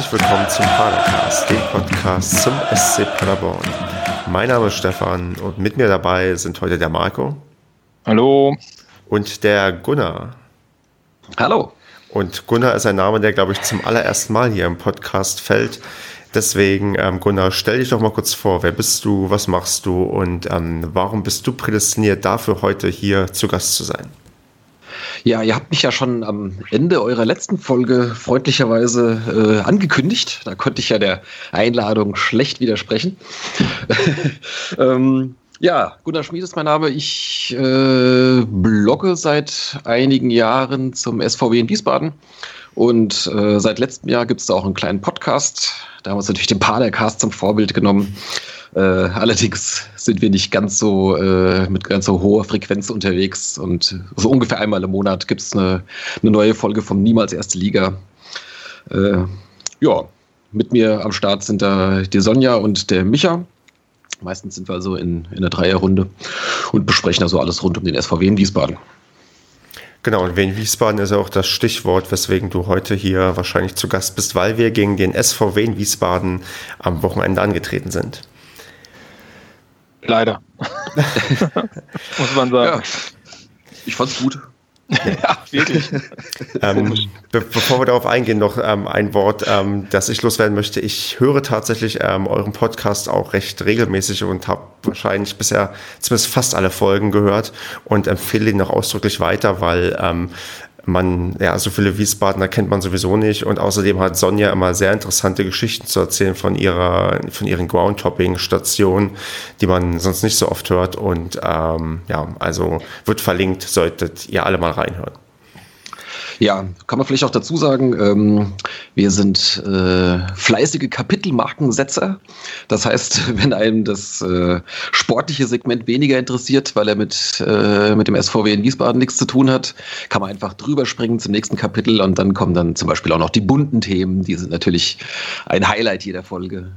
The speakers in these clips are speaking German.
herzlich willkommen zum Padercast, dem Podcast zum SC Paderborn. Mein Name ist Stefan und mit mir dabei sind heute der Marco. Hallo. Und der Gunnar. Hallo. Und Gunnar ist ein Name, der, glaube ich, zum allerersten Mal hier im Podcast fällt. Deswegen, ähm, Gunnar, stell dich doch mal kurz vor. Wer bist du? Was machst du? Und ähm, warum bist du prädestiniert dafür, heute hier zu Gast zu sein? Ja, ihr habt mich ja schon am Ende eurer letzten Folge freundlicherweise äh, angekündigt. Da konnte ich ja der Einladung schlecht widersprechen. ähm, ja, Gunnar Schmied ist mein Name. Ich äh, blogge seit einigen Jahren zum SVW in Wiesbaden. Und äh, seit letztem Jahr gibt es da auch einen kleinen Podcast. Da haben wir uns natürlich den Padercast zum Vorbild genommen. Äh, allerdings sind wir nicht ganz so äh, mit ganz so hoher Frequenz unterwegs und so ungefähr einmal im Monat gibt es eine, eine, neue Folge vom Niemals Erste Liga. Äh, ja, mit mir am Start sind da die Sonja und der Micha. Meistens sind wir also in, in der Dreierrunde und besprechen also alles rund um den SVW in Wiesbaden. Genau, und Wien Wiesbaden ist auch das Stichwort, weswegen du heute hier wahrscheinlich zu Gast bist, weil wir gegen den SVW in Wiesbaden am Wochenende angetreten sind. Leider. Muss man sagen. Ja, ich fand's gut. ja, wirklich. ähm, be bevor wir darauf eingehen, noch ähm, ein Wort, ähm, das ich loswerden möchte. Ich höre tatsächlich ähm, euren Podcast auch recht regelmäßig und habe wahrscheinlich bisher zumindest fast alle Folgen gehört und empfehle ihn noch ausdrücklich weiter, weil ähm, man, ja, so viele Wiesbadener kennt man sowieso nicht. Und außerdem hat Sonja immer sehr interessante Geschichten zu erzählen von ihrer, von ihren Groundtopping-Stationen, die man sonst nicht so oft hört. Und ähm, ja, also wird verlinkt, solltet ihr alle mal reinhören. Ja, kann man vielleicht auch dazu sagen, ähm, wir sind äh, fleißige Kapitelmarkensetzer. Das heißt, wenn einem das äh, sportliche Segment weniger interessiert, weil er mit, äh, mit dem SVW in Wiesbaden nichts zu tun hat, kann man einfach drüber springen zum nächsten Kapitel und dann kommen dann zum Beispiel auch noch die bunten Themen. Die sind natürlich ein Highlight jeder Folge.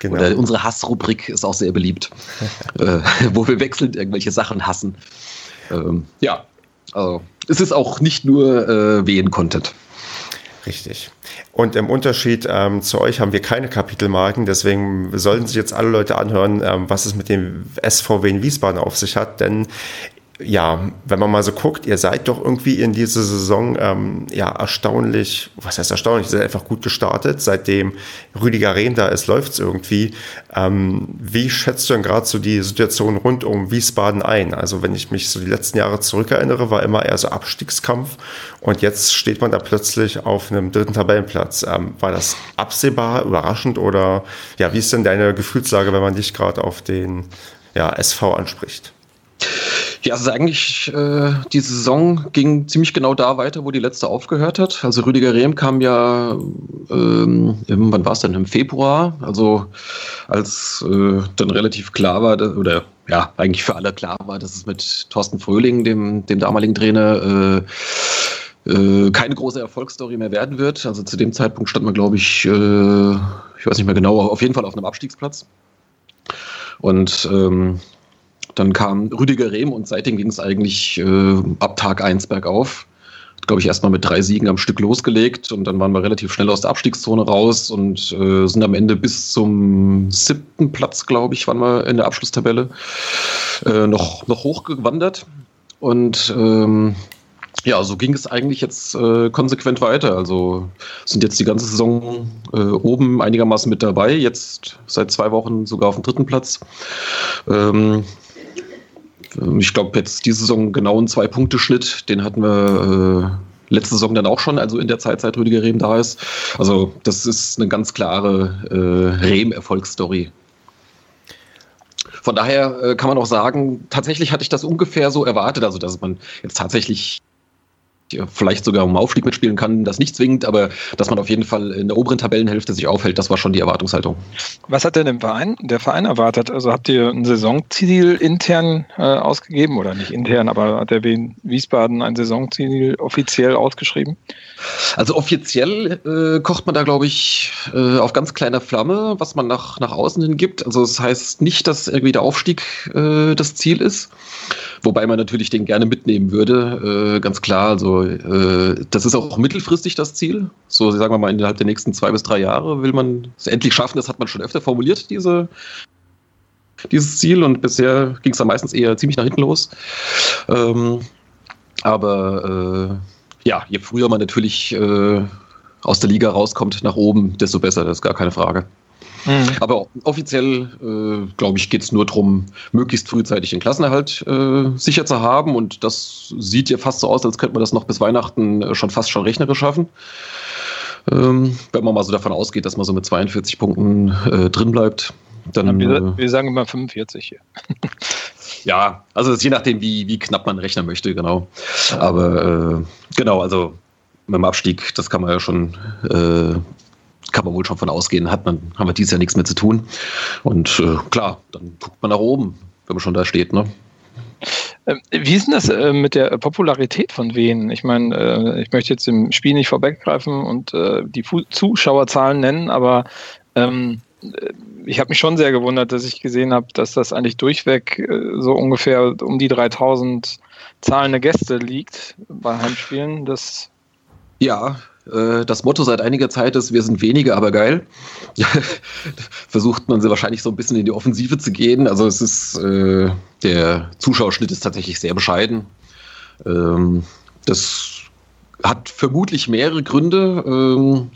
Genau. Oder unsere Hassrubrik ist auch sehr beliebt, äh, wo wir wechselnd irgendwelche Sachen hassen. Ähm, ja, also es ist auch nicht nur äh, Wehen-Content. Richtig. Und im Unterschied ähm, zu euch haben wir keine Kapitelmarken, deswegen sollten sich jetzt alle Leute anhören, ähm, was es mit dem SVW in Wiesbaden auf sich hat, denn ja, wenn man mal so guckt, ihr seid doch irgendwie in diese Saison ähm, ja erstaunlich, was heißt erstaunlich, ihr seid einfach gut gestartet. Seitdem Rüdiger Rehn da ist, läuft's irgendwie. Ähm, wie schätzt du denn gerade so die Situation rund um Wiesbaden ein? Also wenn ich mich so die letzten Jahre zurückerinnere, war immer eher so Abstiegskampf und jetzt steht man da plötzlich auf einem dritten Tabellenplatz. Ähm, war das absehbar, überraschend oder ja, wie ist denn deine Gefühlslage, wenn man dich gerade auf den ja, SV anspricht? Ja, also eigentlich, äh, die Saison ging ziemlich genau da weiter, wo die letzte aufgehört hat. Also Rüdiger Rehm kam ja, ähm, im, wann war es denn, im Februar, also als äh, dann relativ klar war, oder ja, eigentlich für alle klar war, dass es mit Thorsten Fröhling, dem, dem damaligen Trainer, äh, äh, keine große Erfolgsstory mehr werden wird. Also zu dem Zeitpunkt stand man, glaube ich, äh, ich weiß nicht mehr genau, auf jeden Fall auf einem Abstiegsplatz. Und ähm, dann kam Rüdiger Rehm und seitdem ging es eigentlich äh, ab Tag 1 bergauf. Hat, glaube ich, erstmal mit drei Siegen am Stück losgelegt und dann waren wir relativ schnell aus der Abstiegszone raus und äh, sind am Ende bis zum siebten Platz, glaube ich, waren wir in der Abschlusstabelle äh, noch, noch hochgewandert. Und ähm, ja, so ging es eigentlich jetzt äh, konsequent weiter. Also sind jetzt die ganze Saison äh, oben einigermaßen mit dabei. Jetzt seit zwei Wochen sogar auf dem dritten Platz. Ähm, ich glaube, jetzt diese Saison genau einen Zwei-Punkte-Schnitt, den hatten wir äh, letzte Saison dann auch schon, also in der Zeit, seit Rüdiger Rehm da ist. Also, das ist eine ganz klare äh, Rehm-Erfolgsstory. Von daher äh, kann man auch sagen, tatsächlich hatte ich das ungefähr so erwartet, also dass man jetzt tatsächlich vielleicht sogar um Aufstieg mitspielen kann, das nicht zwingend, aber dass man auf jeden Fall in der oberen Tabellenhälfte sich aufhält, das war schon die Erwartungshaltung. Was hat denn der Verein, der Verein erwartet? Also habt ihr ein Saisonziel intern äh, ausgegeben oder nicht intern, aber hat der Wiesbaden ein Saisonziel offiziell ausgeschrieben? Also offiziell äh, kocht man da, glaube ich, äh, auf ganz kleiner Flamme, was man nach, nach außen hin gibt. Also das heißt nicht, dass irgendwie der Aufstieg äh, das Ziel ist, wobei man natürlich den gerne mitnehmen würde, äh, ganz klar. Also äh, das ist auch mittelfristig das Ziel. So sagen wir mal innerhalb der nächsten zwei bis drei Jahre will man es endlich schaffen. Das hat man schon öfter formuliert, diese dieses Ziel und bisher ging es dann meistens eher ziemlich nach hinten los. Ähm, aber äh, ja, je früher man natürlich äh, aus der Liga rauskommt nach oben, desto besser, das ist gar keine Frage. Mhm. Aber offiziell, äh, glaube ich, geht es nur darum, möglichst frühzeitig den Klassenerhalt äh, sicher zu haben. Und das sieht ja fast so aus, als könnte man das noch bis Weihnachten äh, schon fast schon rechnerisch schaffen. Ähm, wenn man mal so davon ausgeht, dass man so mit 42 Punkten äh, drin bleibt. Dann, wir, äh, wir sagen immer 45 hier. Ja, also je nachdem, wie, wie knapp man rechnen möchte, genau. Aber äh, genau, also mit dem Abstieg, das kann man ja schon, äh, kann man wohl schon von ausgehen, hat man, haben wir dieses Jahr nichts mehr zu tun. Und äh, klar, dann guckt man nach oben, wenn man schon da steht, ne? Ähm, wie ist denn das äh, mit der Popularität von Wien? Ich meine, äh, ich möchte jetzt im Spiel nicht vorweggreifen und äh, die Zuschauerzahlen nennen, aber ähm, ich habe mich schon sehr gewundert, dass ich gesehen habe, dass das eigentlich durchweg äh, so ungefähr um die 3000 zahlende Gäste liegt bei Heimspielen. Das ja, äh, das Motto seit einiger Zeit ist, wir sind wenige, aber geil. Versucht man sie wahrscheinlich so ein bisschen in die Offensive zu gehen. Also es ist, äh, der Zuschauerschnitt ist tatsächlich sehr bescheiden. Ähm, das hat vermutlich mehrere Gründe. Ähm,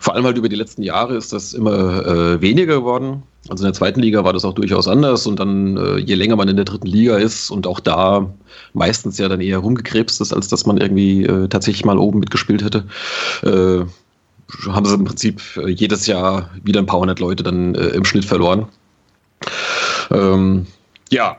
vor allem halt über die letzten Jahre ist das immer äh, weniger geworden. Also in der zweiten Liga war das auch durchaus anders und dann, äh, je länger man in der dritten Liga ist und auch da meistens ja dann eher rumgekrebst ist, als dass man irgendwie äh, tatsächlich mal oben mitgespielt hätte, äh, haben sie im Prinzip äh, jedes Jahr wieder ein paar hundert Leute dann äh, im Schnitt verloren. Ähm, ja,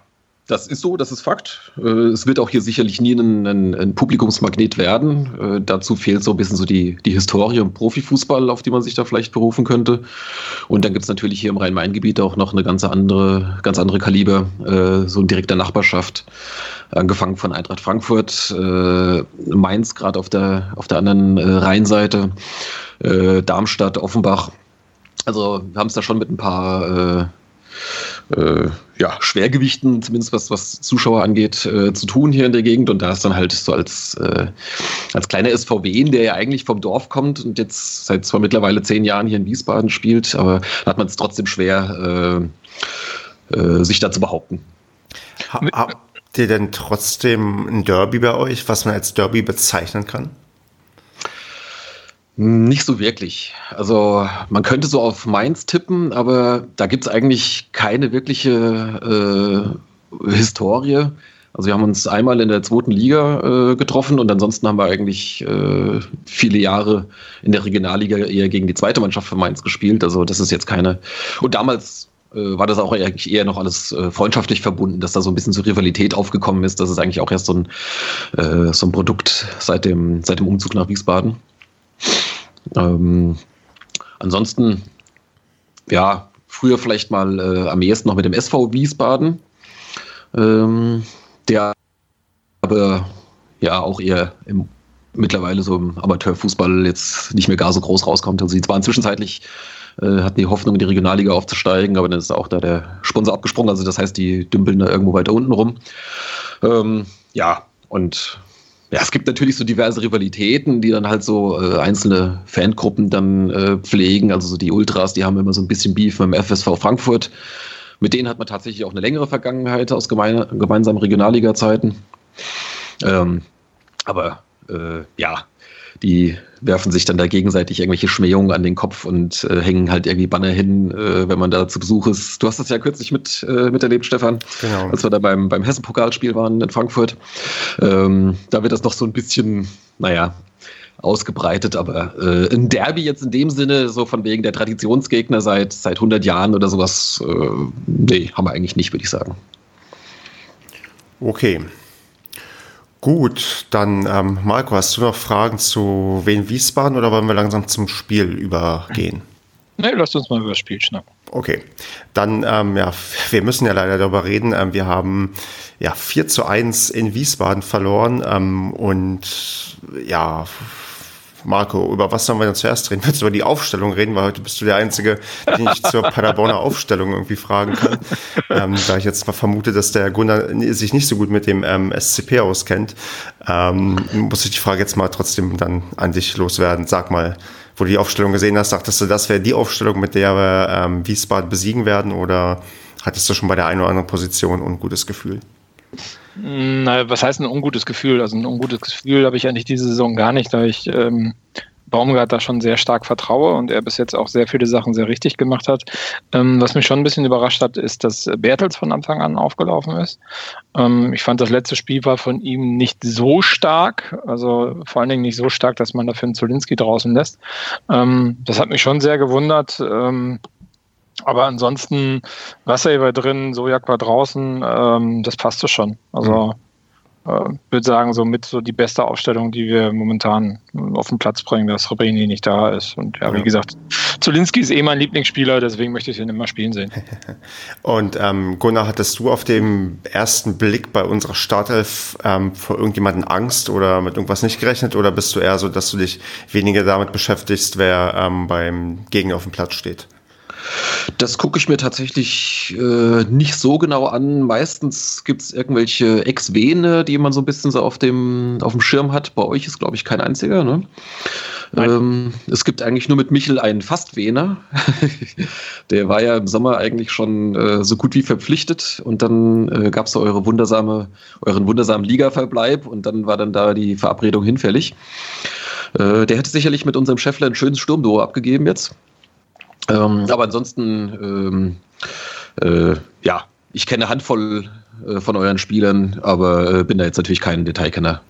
das ist so, das ist Fakt. Äh, es wird auch hier sicherlich nie ein, ein, ein Publikumsmagnet werden. Äh, dazu fehlt so ein bisschen so die, die Historie im Profifußball, auf die man sich da vielleicht berufen könnte. Und dann gibt es natürlich hier im Rhein-Main-Gebiet auch noch eine ganz andere, ganz andere Kaliber, äh, so in direkter Nachbarschaft. Angefangen von Eintracht Frankfurt, Mainz gerade auf der, auf der anderen Rheinseite, Darmstadt, Offenbach. Also wir haben es da schon mit ein paar äh, ja, Schwergewichten, zumindest was, was Zuschauer angeht, äh, zu tun hier in der Gegend. Und da ist dann halt so als, äh, als kleiner SVW, der ja eigentlich vom Dorf kommt und jetzt seit zwar mittlerweile zehn Jahren hier in Wiesbaden spielt, aber da hat man es trotzdem schwer, äh, äh, sich da zu behaupten. Habt ihr denn trotzdem ein Derby bei euch, was man als Derby bezeichnen kann? Nicht so wirklich. Also man könnte so auf Mainz tippen, aber da gibt es eigentlich keine wirkliche äh, Historie. Also wir haben uns einmal in der zweiten Liga äh, getroffen und ansonsten haben wir eigentlich äh, viele Jahre in der Regionalliga eher gegen die zweite Mannschaft von Mainz gespielt. Also das ist jetzt keine. Und damals äh, war das auch eigentlich eher noch alles äh, freundschaftlich verbunden, dass da so ein bisschen so Rivalität aufgekommen ist. Das ist eigentlich auch erst so ein, äh, so ein Produkt seit dem, seit dem Umzug nach Wiesbaden. Ähm, ansonsten, ja, früher vielleicht mal äh, am ehesten noch mit dem SV Wiesbaden, ähm, der aber ja auch eher im, mittlerweile so im Amateurfußball jetzt nicht mehr gar so groß rauskommt. Also sie zwar zwischenzeitlich äh, hatten die Hoffnung, in die Regionalliga aufzusteigen, aber dann ist auch da der Sponsor abgesprungen. Also das heißt, die dümpeln da irgendwo weiter unten rum. Ähm, ja, und ja, es gibt natürlich so diverse Rivalitäten, die dann halt so äh, einzelne Fangruppen dann äh, pflegen. Also so die Ultras, die haben immer so ein bisschen Beef mit dem FSV Frankfurt. Mit denen hat man tatsächlich auch eine längere Vergangenheit aus gemein, gemeinsamen Regionalliga-Zeiten. Ähm, aber äh, ja, die werfen sich dann da gegenseitig irgendwelche Schmähungen an den Kopf und äh, hängen halt irgendwie Banner hin, äh, wenn man da zu Besuch ist. Du hast das ja kürzlich mit, äh, miterlebt, Stefan, genau. als wir da beim, beim Hessen-Pokalspiel waren in Frankfurt. Ähm, da wird das noch so ein bisschen, naja, ausgebreitet, aber äh, ein Derby jetzt in dem Sinne, so von wegen der Traditionsgegner seit, seit 100 Jahren oder sowas, äh, nee, haben wir eigentlich nicht, würde ich sagen. Okay, Gut, dann ähm, Marco, hast du noch Fragen zu Wien Wiesbaden oder wollen wir langsam zum Spiel übergehen? Nee, lasst uns mal über das Spiel schnacken. Okay, dann, ähm, ja, wir müssen ja leider darüber reden. Ähm, wir haben ja 4 zu 1 in Wiesbaden verloren ähm, und ja, Marco, über was sollen wir denn zuerst reden? Willst du über die Aufstellung reden? Weil heute bist du der Einzige, den ich zur Paderborner Aufstellung irgendwie fragen kann. Ähm, da ich jetzt mal vermute, dass der Gunnar sich nicht so gut mit dem ähm, SCP auskennt, ähm, muss ich die Frage jetzt mal trotzdem dann an dich loswerden. Sag mal, wo du die Aufstellung gesehen hast, dachtest du, das wäre die Aufstellung, mit der wir ähm, Wiesbaden besiegen werden? Oder hattest du schon bei der einen oder anderen Position ein gutes Gefühl? Na, was heißt ein ungutes Gefühl? Also ein ungutes Gefühl habe ich eigentlich diese Saison gar nicht, da ich ähm, Baumgart da schon sehr stark vertraue und er bis jetzt auch sehr viele Sachen sehr richtig gemacht hat. Ähm, was mich schon ein bisschen überrascht hat, ist, dass Bertels von Anfang an aufgelaufen ist. Ähm, ich fand, das letzte Spiel war von ihm nicht so stark, also vor allen Dingen nicht so stark, dass man dafür einen Zulinski draußen lässt. Ähm, das hat mich schon sehr gewundert. Aber ansonsten Wasser drin, Sojak war draußen, ähm, das passte schon. Also mhm. äh, würde sagen, so mit so die beste Aufstellung, die wir momentan auf den Platz bringen, dass Rebrini nicht da ist. Und ja, wie gesagt, Zulinski ist eh mein Lieblingsspieler, deswegen möchte ich ihn immer spielen sehen. Und ähm, Gunnar, hattest du auf dem ersten Blick bei unserer Startelf ähm, vor irgendjemanden Angst oder mit irgendwas nicht gerechnet? Oder bist du eher so, dass du dich weniger damit beschäftigst, wer ähm, beim Gegner auf dem Platz steht? Das gucke ich mir tatsächlich äh, nicht so genau an. Meistens gibt es irgendwelche Ex-Vene, die man so ein bisschen so auf dem, auf dem Schirm hat. Bei euch ist, glaube ich, kein einziger. Ne? Ähm, es gibt eigentlich nur mit Michel einen Fast-Vener. Der war ja im Sommer eigentlich schon äh, so gut wie verpflichtet. Und dann äh, gab es da eure wundersame, euren wundersamen Liga-Verbleib und dann war dann da die Verabredung hinfällig. Äh, der hätte sicherlich mit unserem Scheffler ein schönes Sturmduo abgegeben jetzt. Ähm, aber ansonsten, ähm, äh, ja, ich kenne eine Handvoll äh, von euren Spielern, aber äh, bin da jetzt natürlich kein Detailkenner.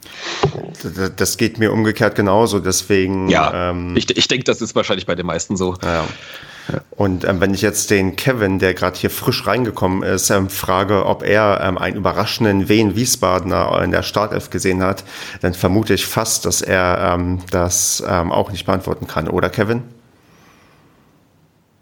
Das geht mir umgekehrt genauso, deswegen. Ja, ähm, ich, ich denke, das ist wahrscheinlich bei den meisten so. Ja. Und ähm, wenn ich jetzt den Kevin, der gerade hier frisch reingekommen ist, ähm, frage, ob er ähm, einen überraschenden Wien Wiesbadener in der Startelf gesehen hat, dann vermute ich fast, dass er ähm, das ähm, auch nicht beantworten kann, oder Kevin?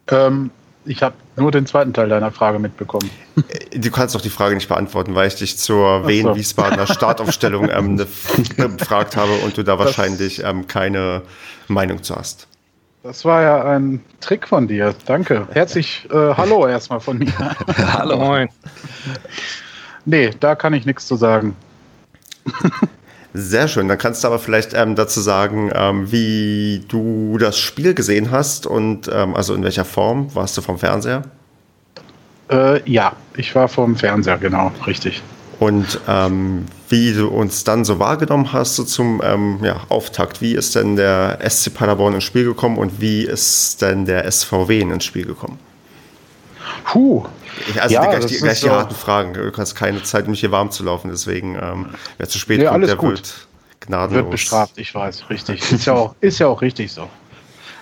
Ähm, ich habe nur den zweiten Teil deiner Frage mitbekommen. Äh, du kannst doch die Frage nicht beantworten, weil ich dich zur so. Wien-Wiesbadener Startaufstellung ähm, befragt habe und du da wahrscheinlich ähm, keine Meinung zu hast. Das war ja ein Trick von dir. Danke. Herzlich äh, Hallo erstmal von mir. Hallo. Moin. Nee, da kann ich nichts zu sagen. Sehr schön. Dann kannst du aber vielleicht ähm, dazu sagen, ähm, wie du das Spiel gesehen hast und ähm, also in welcher Form. Warst du vom Fernseher? Äh, ja, ich war vom Fernseher, genau, richtig. Und ähm, wie du uns dann so wahrgenommen hast so zum ähm, ja, Auftakt. Wie ist denn der SC Paderborn ins Spiel gekommen und wie ist denn der SVW ins Spiel gekommen? Puh, also ja, gleich, die, gleich die harten Fragen. Du hast keine Zeit, um mich hier warm zu laufen. Deswegen, ähm, wer zu spät nee, kommt, der gut. wird gnadenlos. Wird bestraft, ich weiß. Richtig. Ist ja auch, ist ja auch richtig so.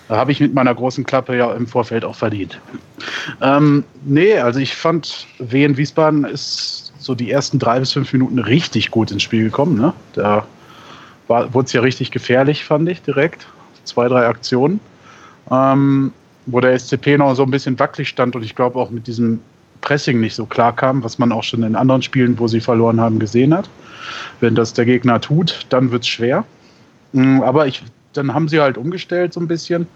Habe ich mit meiner großen Klappe ja im Vorfeld auch verdient. Ähm, nee, also ich fand, Wien Wiesbaden ist so die ersten drei bis fünf Minuten richtig gut ins Spiel gekommen. Ne? Da wurde es ja richtig gefährlich, fand ich direkt. Zwei, drei Aktionen. Ähm, wo der SCP noch so ein bisschen wackelig stand und ich glaube auch mit diesem Pressing nicht so klar kam, was man auch schon in anderen Spielen, wo sie verloren haben, gesehen hat. Wenn das der Gegner tut, dann wird es schwer. Mm, aber ich, dann haben sie halt umgestellt so ein bisschen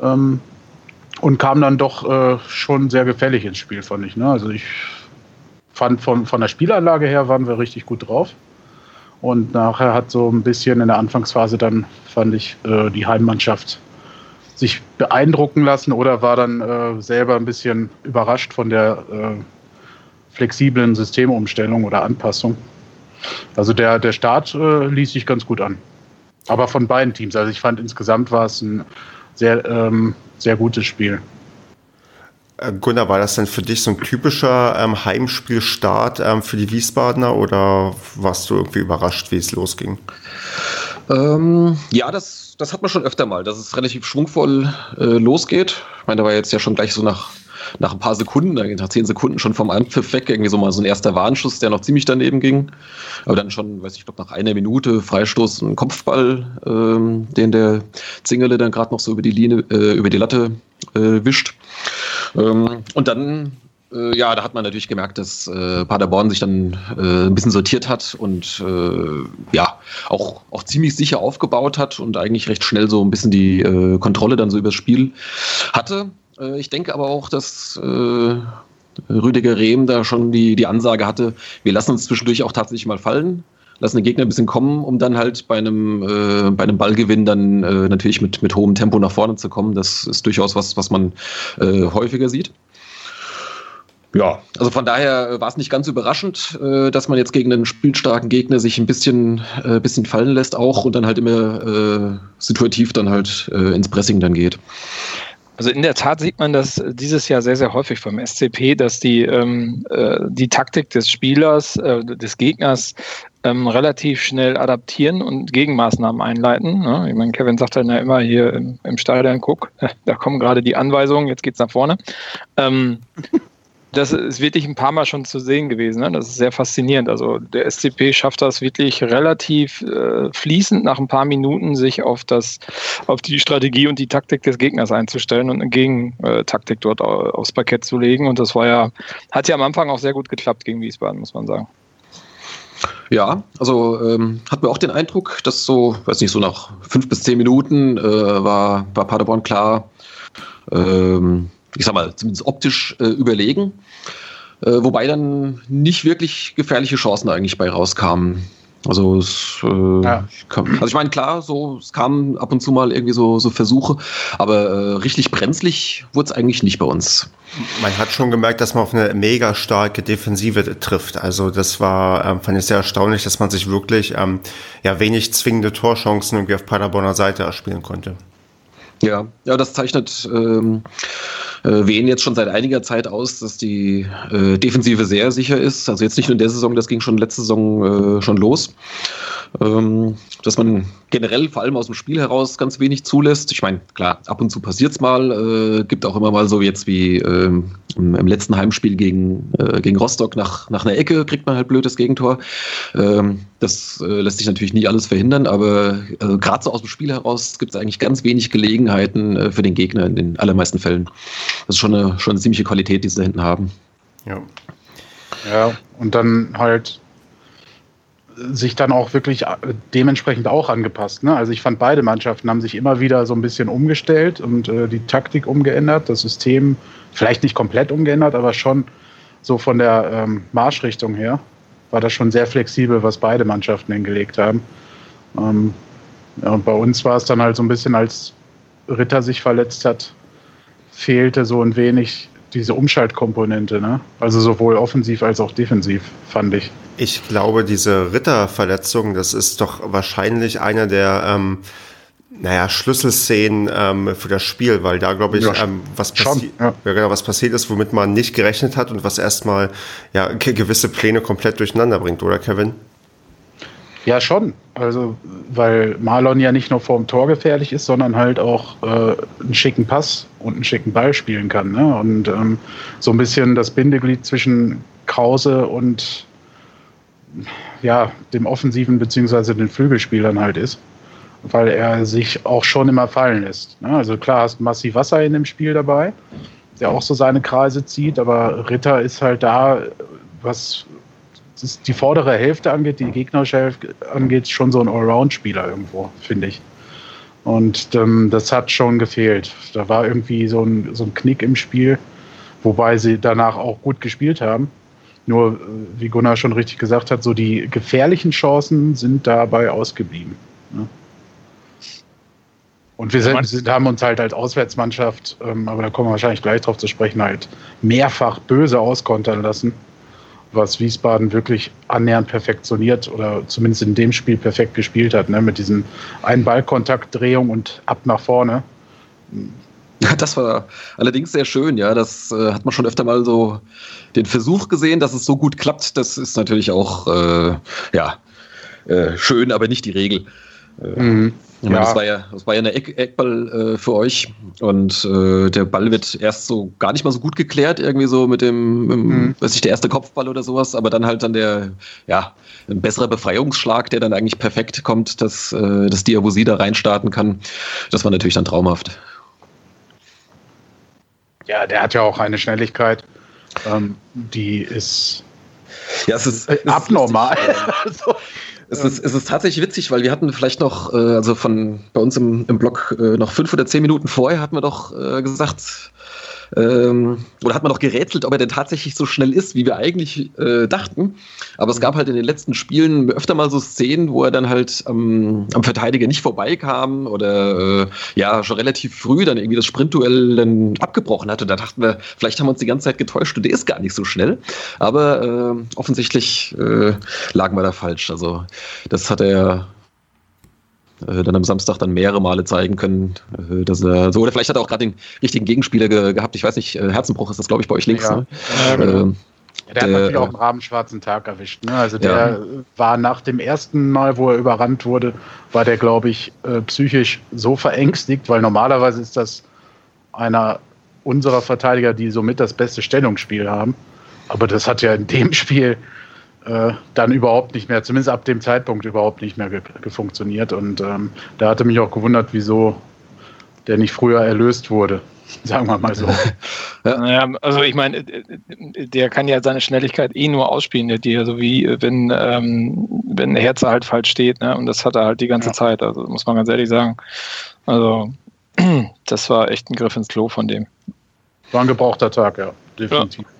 ähm, und kam dann doch äh, schon sehr gefällig ins Spiel, fand ich. Ne? Also ich fand von, von der Spielanlage her waren wir richtig gut drauf. Und nachher hat so ein bisschen in der Anfangsphase dann, fand ich, äh, die Heimmannschaft sich beeindrucken lassen oder war dann äh, selber ein bisschen überrascht von der äh, flexiblen Systemumstellung oder Anpassung. Also der, der Start äh, ließ sich ganz gut an. Aber von beiden Teams. Also ich fand insgesamt war es ein sehr, ähm, sehr gutes Spiel. Äh, Gunnar, war das denn für dich so ein typischer ähm, Heimspielstart ähm, für die Wiesbadener oder warst du irgendwie überrascht, wie es losging? Ähm, ja, das, das hat man schon öfter mal, dass es relativ schwungvoll äh, losgeht. Ich meine, da war jetzt ja schon gleich so nach, nach ein paar Sekunden, nach zehn Sekunden schon vom Anpfiff weg, irgendwie so mal so ein erster Warnschuss, der noch ziemlich daneben ging. Aber dann schon, weiß ich, glaube nach einer Minute Freistoß, ein Kopfball, ähm, den der Zingele dann gerade noch so über die Linie, äh, über die Latte äh, wischt. Ähm, und dann ja, da hat man natürlich gemerkt, dass äh, Paderborn sich dann äh, ein bisschen sortiert hat und äh, ja, auch, auch ziemlich sicher aufgebaut hat und eigentlich recht schnell so ein bisschen die äh, Kontrolle dann so übers Spiel hatte. Äh, ich denke aber auch, dass Rüdiger Rehm da schon die, die Ansage hatte, wir lassen uns zwischendurch auch tatsächlich mal fallen lassen den Gegner ein bisschen kommen, um dann halt bei einem, äh, bei einem Ballgewinn dann äh, natürlich mit, mit hohem Tempo nach vorne zu kommen. Das ist durchaus was, was man äh, häufiger sieht. Ja, also von daher war es nicht ganz überraschend, äh, dass man jetzt gegen einen spielstarken Gegner sich ein bisschen, äh, bisschen fallen lässt auch und dann halt immer äh, situativ dann halt äh, ins Pressing dann geht. Also in der Tat sieht man das dieses Jahr sehr, sehr häufig vom SCP, dass die, ähm, äh, die Taktik des Spielers, äh, des Gegners ähm, relativ schnell adaptieren und Gegenmaßnahmen einleiten. Ne? Ich meine, Kevin sagt dann ja immer hier im, im Stadion, guck, da kommen gerade die Anweisungen, jetzt geht's nach vorne. Ähm, das ist wirklich ein paar Mal schon zu sehen gewesen. Ne? Das ist sehr faszinierend. Also der SCP schafft das wirklich relativ äh, fließend nach ein paar Minuten sich auf das, auf die Strategie und die Taktik des Gegners einzustellen und eine Gegentaktik dort aufs Parkett zu legen. Und das war ja, hat ja am Anfang auch sehr gut geklappt gegen Wiesbaden, muss man sagen. Ja, also ähm, hat mir auch den Eindruck, dass so, weiß nicht, so nach fünf bis zehn Minuten äh, war, war Paderborn klar, ähm, ich sag mal, zumindest optisch äh, überlegen. Äh, wobei dann nicht wirklich gefährliche Chancen eigentlich bei rauskamen. Also, es, äh, ja. ich kann, also ich meine, klar, so, es kamen ab und zu mal irgendwie so, so Versuche, aber äh, richtig brenzlig wurde es eigentlich nicht bei uns. Man hat schon gemerkt, dass man auf eine mega starke Defensive trifft. Also das war, ähm, fand ich sehr erstaunlich, dass man sich wirklich ähm, ja wenig zwingende Torchancen irgendwie auf Paderborner Seite erspielen konnte. Ja, ja, das zeichnet ähm, äh, Wien jetzt schon seit einiger Zeit aus, dass die äh, Defensive sehr sicher ist. Also jetzt nicht nur in der Saison, das ging schon letzte Saison äh, schon los. Ähm, dass man generell vor allem aus dem Spiel heraus ganz wenig zulässt. Ich meine, klar, ab und zu passiert es mal, äh, gibt auch immer mal so jetzt wie ähm, im, im, letzten Heimspiel gegen, äh, gegen Rostock nach, nach einer Ecke kriegt man halt blödes Gegentor. Ähm, das äh, lässt sich natürlich nie alles verhindern, aber äh, gerade so aus dem Spiel heraus gibt es eigentlich ganz wenig Gelegenheiten äh, für den Gegner in den allermeisten Fällen. Das ist schon eine, schon eine ziemliche Qualität, die sie da hinten haben. Ja. Ja, und dann halt sich dann auch wirklich äh, dementsprechend auch angepasst. Ne? Also ich fand, beide Mannschaften haben sich immer wieder so ein bisschen umgestellt und äh, die Taktik umgeändert, das System vielleicht nicht komplett umgeändert, aber schon so von der ähm, Marschrichtung her war das schon sehr flexibel, was beide Mannschaften hingelegt haben. Ähm, ja, und bei uns war es dann halt so ein bisschen, als Ritter sich verletzt hat, fehlte so ein wenig diese Umschaltkomponente, ne? Also sowohl offensiv als auch defensiv, fand ich. Ich glaube, diese Ritterverletzung, das ist doch wahrscheinlich einer der ähm, naja, Schlüsselszenen ähm, für das Spiel, weil da glaube ich, ja, ähm, was, passi ja. Ja, genau, was passiert ist, womit man nicht gerechnet hat und was erstmal ja, gewisse Pläne komplett durcheinander bringt, oder Kevin? Ja, schon. Also, weil Marlon ja nicht nur vorm Tor gefährlich ist, sondern halt auch äh, einen schicken Pass und einen schicken Ball spielen kann. Ne? Und ähm, so ein bisschen das Bindeglied zwischen Krause und ja, dem offensiven beziehungsweise den Flügelspielern halt ist. Weil er sich auch schon immer fallen lässt. Ne? Also klar hast massiv Wasser in dem Spiel dabei, der auch so seine Kreise zieht, aber Ritter ist halt da, was die vordere Hälfte angeht, die gegnerische Hälfte angeht, schon so ein Allround-Spieler irgendwo, finde ich. Und ähm, das hat schon gefehlt. Da war irgendwie so ein, so ein Knick im Spiel, wobei sie danach auch gut gespielt haben. Nur, äh, wie Gunnar schon richtig gesagt hat, so die gefährlichen Chancen sind dabei ausgeblieben. Ne? Und wir sind, sind, haben uns halt als Auswärtsmannschaft, ähm, aber da kommen wir wahrscheinlich gleich drauf zu sprechen, halt mehrfach böse auskontern lassen was Wiesbaden wirklich annähernd perfektioniert oder zumindest in dem Spiel perfekt gespielt hat, ne? mit diesen Ein-Ball-Kontakt-Drehung und ab nach vorne. Das war allerdings sehr schön, ja. Das äh, hat man schon öfter mal so den Versuch gesehen, dass es so gut klappt. Das ist natürlich auch äh, ja, äh, schön, aber nicht die Regel. Äh, mhm. Ich meine, ja. das war ja, das war ja eine Eck, Eckball äh, für euch und äh, der Ball wird erst so gar nicht mal so gut geklärt, irgendwie so mit dem, mit, mhm. weiß ich, der erste Kopfball oder sowas, aber dann halt dann der, ja, ein besserer Befreiungsschlag, der dann eigentlich perfekt kommt, dass, äh, dass Diabosi da reinstarten kann. Das war natürlich dann traumhaft. Ja, der hat ja auch eine Schnelligkeit. ähm, die ist, ja, es ist, es abnormal. Ist Es ist, es ist tatsächlich witzig, weil wir hatten vielleicht noch, äh, also von bei uns im, im Blog äh, noch fünf oder zehn Minuten vorher hatten wir doch äh, gesagt, ähm, oder hat man noch gerätselt, ob er denn tatsächlich so schnell ist, wie wir eigentlich äh, dachten. Aber es gab halt in den letzten Spielen öfter mal so Szenen, wo er dann halt ähm, am Verteidiger nicht vorbeikam oder äh, ja schon relativ früh dann irgendwie das Sprintduell dann abgebrochen hatte. Da dachten wir, vielleicht haben wir uns die ganze Zeit getäuscht und der ist gar nicht so schnell. Aber äh, offensichtlich äh, lagen wir da falsch. Also das hat er äh, dann am Samstag dann mehrere Male zeigen können, äh, dass er so, oder vielleicht hat er auch gerade den richtigen Gegenspieler ge gehabt. Ich weiß nicht, äh, Herzenbruch ist das, glaube ich, bei euch links. Ja. Ne? Ja, genau. ähm, der, hat natürlich auch einen rabenschwarzen Tag erwischt. Ne? Also der ja. war nach dem ersten Mal, wo er überrannt wurde, war der, glaube ich, äh, psychisch so verängstigt, weil normalerweise ist das einer unserer Verteidiger, die somit das beste Stellungsspiel haben. Aber das hat ja in dem Spiel äh, dann überhaupt nicht mehr, zumindest ab dem Zeitpunkt überhaupt nicht mehr gefunktioniert. Und ähm, da hatte mich auch gewundert, wieso der nicht früher erlöst wurde. Sagen wir mal so. ja, also ich meine, der kann ja seine Schnelligkeit eh nur ausspielen, der Dir, so wie wenn, ähm, wenn der Herz halt falsch steht, ne? Und das hat er halt die ganze ja. Zeit, also muss man ganz ehrlich sagen. Also, das war echt ein Griff ins Klo von dem. War ein gebrauchter Tag, ja, definitiv. Ja.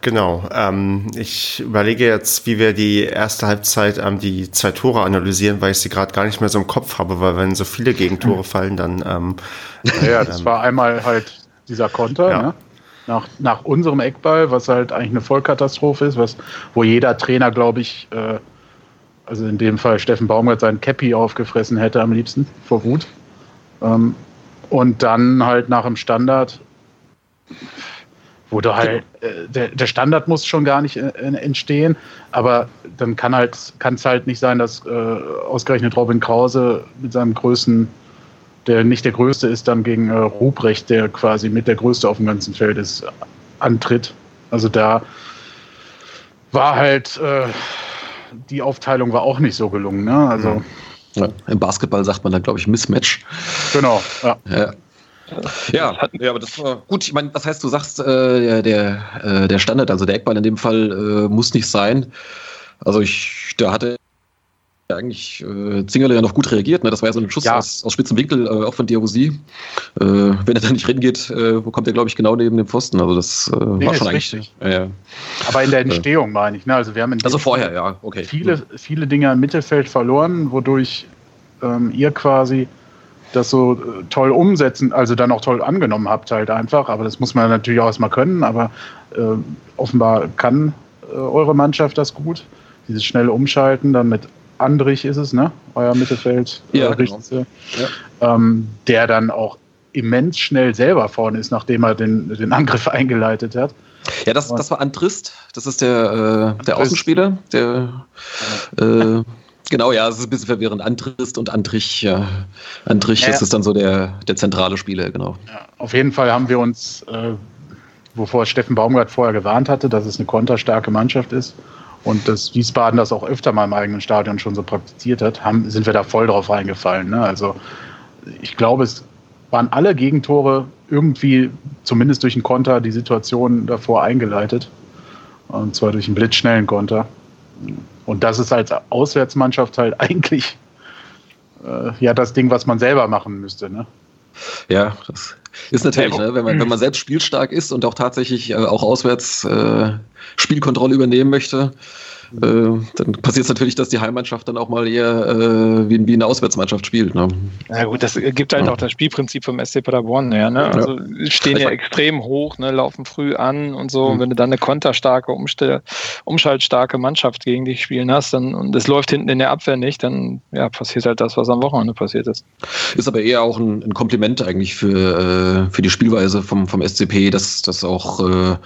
Genau. Ähm, ich überlege jetzt, wie wir die erste Halbzeit ähm, die zwei Tore analysieren, weil ich sie gerade gar nicht mehr so im Kopf habe, weil wenn so viele Gegentore fallen, dann. Ähm, ja, das ähm, war einmal halt dieser Konter, ja. ne? nach, nach unserem Eckball, was halt eigentlich eine Vollkatastrophe ist, was, wo jeder Trainer, glaube ich, äh, also in dem Fall Steffen Baumgart seinen Cappy aufgefressen hätte am liebsten vor Wut. Ähm, und dann halt nach dem Standard wo du halt, äh, der, der Standard muss schon gar nicht äh, entstehen, aber dann kann halt, kann es halt nicht sein, dass äh, ausgerechnet Robin Krause mit seinem Größen, der nicht der Größte ist, dann gegen äh, Ruprecht, der quasi mit der Größte auf dem ganzen Feld ist, antritt. Also da war halt, äh, die Aufteilung war auch nicht so gelungen. Ne? Also, ja. Im Basketball sagt man dann, glaube ich, Mismatch. Genau, ja. ja. Ja, ja, aber das war gut. Ich meine, das heißt, du sagst, äh, der, äh, der Standard, also der Eckball in dem Fall, äh, muss nicht sein. Also ich, da hatte eigentlich äh, Zingerle ja noch gut reagiert. Ne? Das war ja so ein Schuss ja. aus, aus spitzem Winkel, äh, auch von Diabosi. Äh, wenn er da nicht reingeht, äh, kommt er, glaube ich, genau neben dem Pfosten. Also das äh, nee, war schon eigentlich. Richtig. Ja, Aber in der Entstehung meine ich. Ne? Also wir haben also vorher, ja, okay. Viele, viele Dinge im Mittelfeld verloren, wodurch ähm, ihr quasi das so äh, toll umsetzen, also dann auch toll angenommen habt halt einfach. Aber das muss man natürlich auch erstmal können. Aber äh, offenbar kann äh, eure Mannschaft das gut. Dieses schnelle Umschalten, dann mit Andrich ist es, ne? Euer Mittelfeld. Äh, ja, genau. ja. Ähm, der dann auch immens schnell selber vorne ist, nachdem er den, den Angriff eingeleitet hat. Ja, das, das war Antrist. Das ist der, äh, der Außenspieler, der äh, Genau, ja, es ist ein bisschen verwirrend. Antrist und Antrich, ja. Antrich, ja. das ist dann so der, der zentrale Spieler, genau. Ja, auf jeden Fall haben wir uns, äh, wovor Steffen Baumgart vorher gewarnt hatte, dass es eine konterstarke Mannschaft ist und dass Wiesbaden das auch öfter mal im eigenen Stadion schon so praktiziert hat, haben, sind wir da voll drauf reingefallen. Ne? Also ich glaube, es waren alle Gegentore irgendwie, zumindest durch einen Konter, die Situation davor eingeleitet. Und zwar durch einen blitzschnellen Konter. Und das ist als Auswärtsmannschaft halt eigentlich äh, ja das Ding, was man selber machen müsste. Ne? Ja, das ist natürlich, ne, wenn, man, wenn man selbst spielstark ist und auch tatsächlich äh, auch auswärts äh, Spielkontrolle übernehmen möchte, äh, dann passiert es natürlich, dass die Heimmannschaft dann auch mal eher äh, wie, wie, eine Auswärtsmannschaft spielt. Ne? Ja gut, das gibt halt ja. auch das Spielprinzip vom SC Paderborn her. Ne? Also ja. stehen ja extrem hoch, ne? laufen früh an und so. Mhm. Und wenn du dann eine konterstarke, Umstell umschaltstarke Mannschaft gegen dich spielen hast dann, und es läuft hinten in der Abwehr nicht, dann ja, passiert halt das, was am Wochenende passiert ist. Ist aber eher auch ein, ein Kompliment eigentlich für, äh, für die Spielweise vom, vom SCP, dass das auch äh,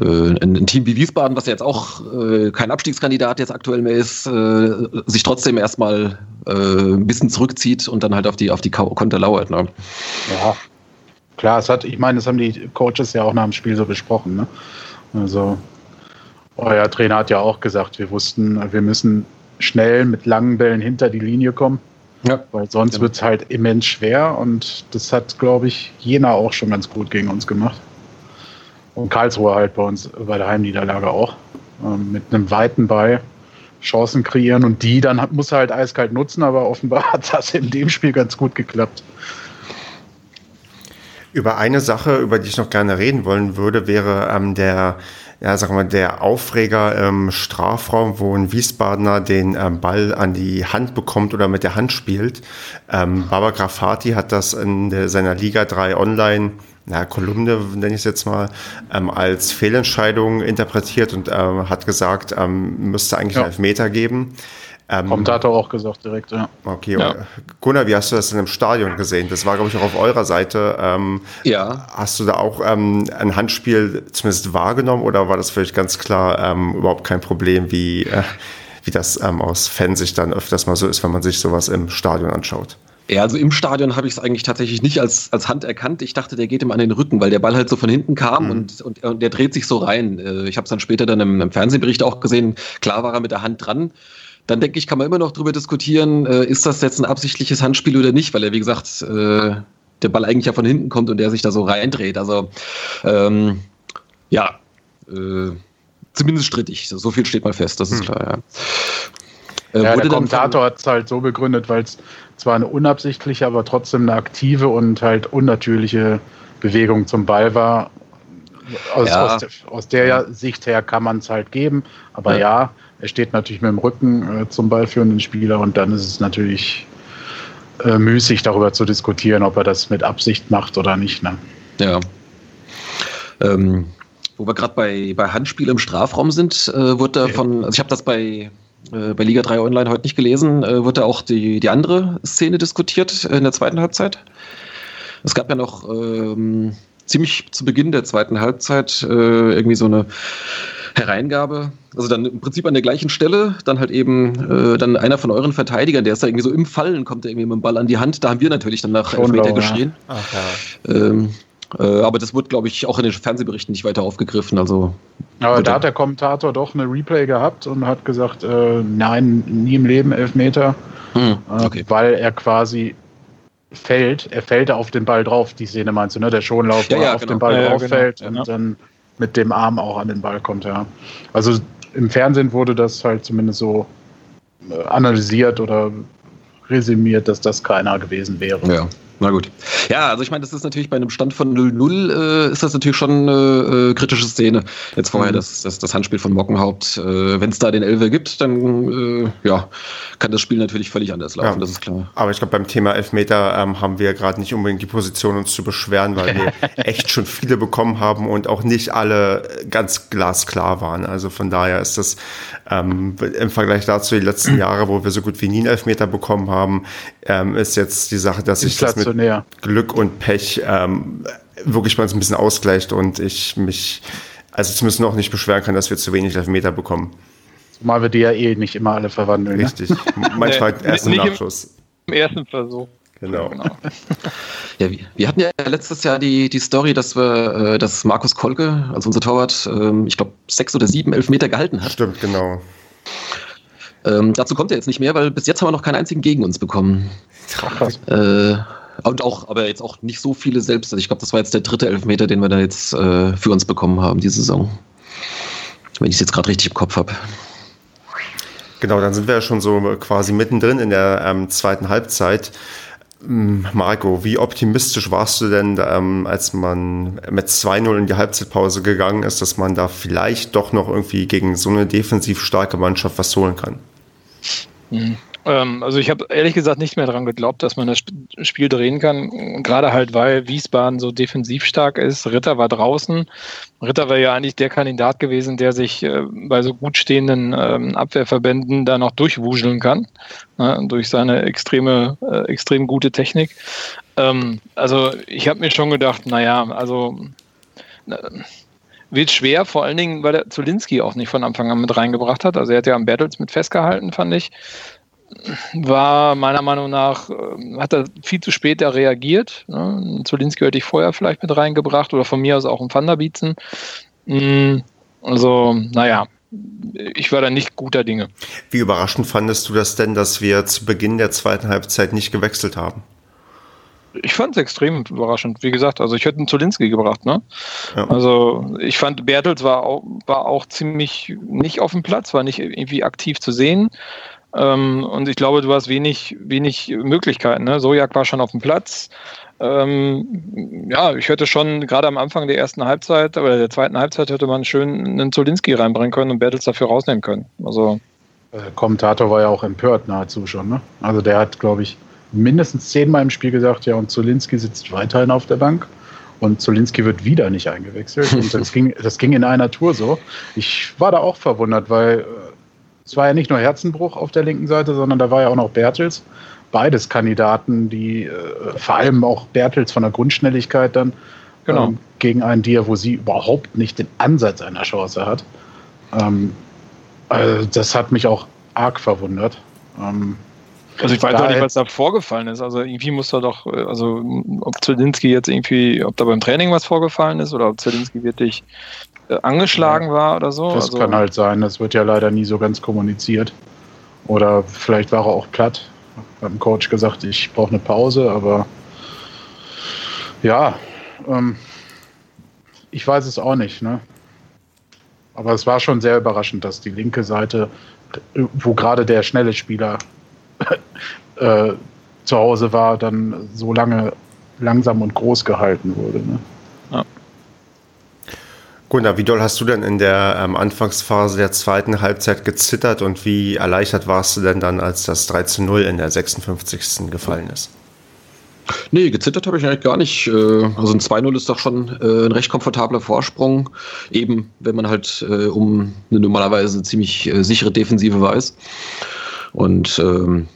ein, Team wie Wiesbaden, was ja jetzt auch äh, kein Abstiegskandidat jetzt aktuell mehr ist, äh, sich trotzdem erstmal äh, ein bisschen zurückzieht und dann halt auf die, auf die Konter lauert. Ne? Ja, klar, es hat, ich meine, das haben die Coaches ja auch nach dem Spiel so besprochen. Ne? Also, euer Trainer hat ja auch gesagt, wir wussten, wir müssen schnell mit langen Bällen hinter die Linie kommen. Ja. Weil sonst genau. wird es halt immens schwer und das hat, glaube ich, Jena auch schon ganz gut gegen uns gemacht. Und Karlsruhe halt bei uns bei der Heimniederlage auch. Ähm, mit einem weiten Ball Chancen kreieren und die dann hat, muss er halt eiskalt nutzen, aber offenbar hat das in dem Spiel ganz gut geklappt. Über eine Sache, über die ich noch gerne reden wollen würde, wäre ähm, der, ja, sag mal, der Aufreger im Strafraum, wo ein Wiesbadener den ähm, Ball an die Hand bekommt oder mit der Hand spielt. Ähm, Baba Grafati hat das in der, seiner Liga 3 Online na, Kolumne, nenne ich es jetzt mal, ähm, als Fehlentscheidung interpretiert und ähm, hat gesagt, ähm, müsste eigentlich ja. einen Elfmeter geben. Ähm, Kommentator auch gesagt direkt, ja. Okay, ja. Gunnar, wie hast du das in einem Stadion gesehen? Das war, glaube ich, auch auf eurer Seite. Ähm, ja. Hast du da auch ähm, ein Handspiel zumindest wahrgenommen oder war das für dich ganz klar ähm, überhaupt kein Problem, wie, äh, wie das ähm, aus Fansicht dann öfters mal so ist, wenn man sich sowas im Stadion anschaut? Ja, also im Stadion habe ich es eigentlich tatsächlich nicht als, als Hand erkannt. Ich dachte, der geht ihm an den Rücken, weil der Ball halt so von hinten kam mhm. und, und, und der dreht sich so rein. Äh, ich habe es dann später dann im, im, Fernsehbericht auch gesehen. Klar war er mit der Hand dran. Dann denke ich, kann man immer noch darüber diskutieren, äh, ist das jetzt ein absichtliches Handspiel oder nicht, weil er, wie gesagt, äh, der Ball eigentlich ja von hinten kommt und der sich da so reindreht. Also, ähm, ja, äh, zumindest strittig. So viel steht mal fest, das ist mhm. klar, ja. Äh, ja, der Kommentator hat es halt so begründet, weil es zwar eine unabsichtliche, aber trotzdem eine aktive und halt unnatürliche Bewegung zum Ball war. Aus, ja. aus, der, aus der, Sicht her kann man es halt geben, aber ja. ja. Er steht natürlich mit dem Rücken äh, zum ballführenden Spieler und dann ist es natürlich äh, müßig darüber zu diskutieren, ob er das mit Absicht macht oder nicht. Ne? Ja. Ähm, wo wir gerade bei, bei Handspiel im Strafraum sind, äh, wurde da von, also ich habe das bei äh, bei Liga 3 Online heute nicht gelesen, äh, wird da auch die, die andere Szene diskutiert in der zweiten Halbzeit. Es gab ja noch ähm, ziemlich zu Beginn der zweiten Halbzeit äh, irgendwie so eine Hereingabe, also dann im Prinzip an der gleichen Stelle, dann halt eben äh, dann einer von euren Verteidigern, der ist da irgendwie so im Fallen, kommt er irgendwie mit dem Ball an die Hand. Da haben wir natürlich dann nach Elfmeter geschrien. Ja. ähm, äh, aber das wird, glaube ich, auch in den Fernsehberichten nicht weiter aufgegriffen. Also, aber da hat der Kommentator doch eine Replay gehabt und hat gesagt, äh, nein, nie im Leben Elfmeter, hm, äh, okay. äh, weil er quasi fällt, er fällt auf den Ball drauf, die Szene meinst du, ne? Der Schonlauf, ja, er auf genau. den Ball ja, drauf genau. fällt genau. und dann mit dem Arm auch an den Ball kommt, ja. Also im Fernsehen wurde das halt zumindest so äh, analysiert oder resümiert, dass das keiner gewesen wäre. Ja. Na gut. Ja, also ich meine, das ist natürlich bei einem Stand von 0-0 äh, ist das natürlich schon eine äh, kritische Szene. Jetzt vorher mhm. das, das, das Handspiel von Mockenhaupt. Äh, Wenn es da den Elfer gibt, dann äh, ja, kann das Spiel natürlich völlig anders laufen, ja, das ist klar. Aber ich glaube, beim Thema Elfmeter ähm, haben wir gerade nicht unbedingt die Position, uns zu beschweren, weil wir echt schon viele bekommen haben und auch nicht alle ganz glasklar waren. Also von daher ist das ähm, im Vergleich dazu die letzten Jahre, wo wir so gut wie nie einen Elfmeter bekommen haben, ähm, ist jetzt die Sache, dass ich das mit Glück und Pech ähm, wirklich mal so ein bisschen ausgleicht und ich mich, also zumindest noch nicht beschweren kann, dass wir zu wenig Elfmeter bekommen. Zumal wir die ja eh nicht immer alle verwandeln. Ne? Richtig. Ne? Manchmal nee, erst im Nachschuss. Im ersten Versuch. Genau. genau. Ja, wir, hatten ja letztes Jahr die, die Story, dass wir, äh, dass Markus Kolke, also unser Torwart, ähm, ich glaube, sechs oder sieben Elfmeter gehalten hat. Stimmt, genau. Ähm, dazu kommt er jetzt nicht mehr, weil bis jetzt haben wir noch keinen einzigen gegen uns bekommen. Krass. Äh, und auch, aber jetzt auch nicht so viele selbst. Also ich glaube, das war jetzt der dritte Elfmeter, den wir da jetzt äh, für uns bekommen haben, diese Saison. Wenn ich es jetzt gerade richtig im Kopf habe. Genau, dann sind wir ja schon so quasi mittendrin in der ähm, zweiten Halbzeit. Hm, Marco, wie optimistisch warst du denn, ähm, als man mit 2-0 in die Halbzeitpause gegangen ist, dass man da vielleicht doch noch irgendwie gegen so eine defensiv starke Mannschaft was holen kann? Mhm. Ähm, also ich habe ehrlich gesagt nicht mehr daran geglaubt, dass man das Spiel drehen kann. Gerade halt, weil Wiesbaden so defensiv stark ist. Ritter war draußen. Ritter wäre ja eigentlich der Kandidat gewesen, der sich äh, bei so gut stehenden ähm, Abwehrverbänden da noch durchwuseln kann. Ne, durch seine extreme, äh, extrem gute Technik. Ähm, also ich habe mir schon gedacht, naja, also äh, wird schwer, vor allen Dingen, weil der Zulinski auch nicht von Anfang an mit reingebracht hat. Also er hat ja am Battles mit festgehalten, fand ich war meiner Meinung nach, äh, hat er viel zu spät da reagiert. Ne? Zulinski hätte ich vorher vielleicht mit reingebracht oder von mir aus auch ein Vanderbietzen. Mm, also, naja, ich war da nicht guter Dinge. Wie überraschend fandest du das denn, dass wir zu Beginn der zweiten Halbzeit nicht gewechselt haben? Ich fand es extrem überraschend. Wie gesagt, also ich hätte einen Zulinski gebracht. Ne? Ja. Also ich fand, Bertels war auch, war auch ziemlich nicht auf dem Platz, war nicht irgendwie aktiv zu sehen. Ähm, und ich glaube, du hast wenig, wenig Möglichkeiten. Ne? Sojak war schon auf dem Platz. Ähm, ja, ich hätte schon gerade am Anfang der ersten Halbzeit oder der zweiten Halbzeit hätte man schön einen Zolinski reinbringen können und Bertels dafür rausnehmen können. Also der Kommentator war ja auch empört nahezu schon. Ne? Also der hat, glaube ich, mindestens zehnmal im Spiel gesagt, ja, und Zolinski sitzt weiterhin auf der Bank. Und Zolinski wird wieder nicht eingewechselt. Und das ging, das ging in einer Tour so. Ich war da auch verwundert, weil äh, es war ja nicht nur Herzenbruch auf der linken Seite, sondern da war ja auch noch Bertels beides Kandidaten, die äh, vor allem auch Bertels von der Grundschnelligkeit dann genau. ähm, gegen einen sie überhaupt nicht den Ansatz einer Chance hat. Ähm, also das hat mich auch arg verwundert. Ähm, also ich weiß auch nicht, was da vorgefallen ist. Also irgendwie muss da doch, äh, also ob Zelinski jetzt irgendwie, ob da beim Training was vorgefallen ist oder ob Zelinski wirklich angeschlagen ja, war oder so. Das also, kann halt sein, das wird ja leider nie so ganz kommuniziert. Oder vielleicht war er auch platt beim Coach gesagt, ich brauche eine Pause, aber ja, ähm, ich weiß es auch nicht. Ne? Aber es war schon sehr überraschend, dass die linke Seite, wo gerade der schnelle Spieler äh, zu Hause war, dann so lange langsam und groß gehalten wurde. Ne? Gunnar, wie doll hast du denn in der ähm, Anfangsphase der zweiten Halbzeit gezittert und wie erleichtert warst du denn dann, als das 3 zu 0 in der 56. gefallen ist? Nee, gezittert habe ich eigentlich gar nicht. Äh, also ein 2-0 ist doch schon äh, ein recht komfortabler Vorsprung. Eben, wenn man halt äh, um eine normalerweise ziemlich sichere Defensive weiß. Und ähm,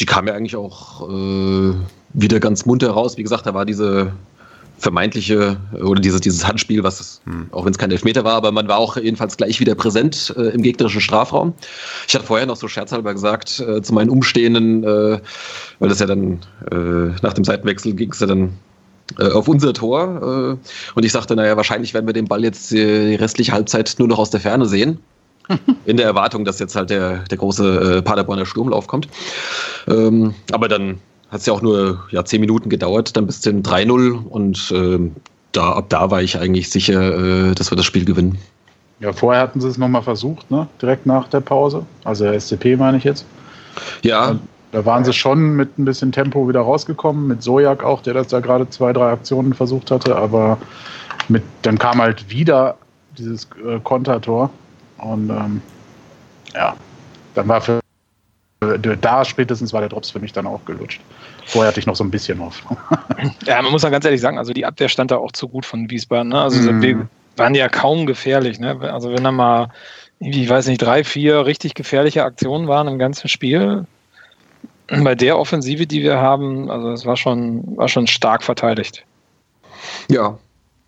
die kam ja eigentlich auch wieder ganz munter raus. Wie gesagt, da war diese vermeintliche oder dieses, dieses Handspiel, was hm. auch wenn es kein Elfmeter war, aber man war auch jedenfalls gleich wieder präsent äh, im gegnerischen Strafraum. Ich hatte vorher noch so scherzhalber gesagt äh, zu meinen Umstehenden, äh, weil das ja dann äh, nach dem Seitenwechsel ging es ja dann äh, auf unser Tor äh, und ich sagte, naja, wahrscheinlich werden wir den Ball jetzt die restliche Halbzeit nur noch aus der Ferne sehen. in der Erwartung, dass jetzt halt der, der große Paderborner Sturmlauf kommt. Ähm, aber dann hat es ja auch nur ja, zehn Minuten gedauert, dann bis zum 3-0 und äh, da, ab da war ich eigentlich sicher, äh, dass wir das Spiel gewinnen. Ja, vorher hatten sie es nochmal versucht, ne? direkt nach der Pause. Also der SCP meine ich jetzt. Ja. Da waren sie schon mit ein bisschen Tempo wieder rausgekommen, mit Sojak auch, der das da gerade zwei, drei Aktionen versucht hatte, aber mit, dann kam halt wieder dieses äh, Kontertor und ähm, ja, dann war für da spätestens war der Drops für mich dann auch gelutscht. Vorher hatte ich noch so ein bisschen Hoffnung. ja, man muss ja ganz ehrlich sagen, also die Abwehr stand da auch zu gut von Wiesbaden. Ne? Also mm. wir waren ja kaum gefährlich. Ne? Also wenn da mal, ich weiß nicht, drei, vier richtig gefährliche Aktionen waren im ganzen Spiel, bei der Offensive, die wir haben, also es war schon, war schon stark verteidigt. Ja,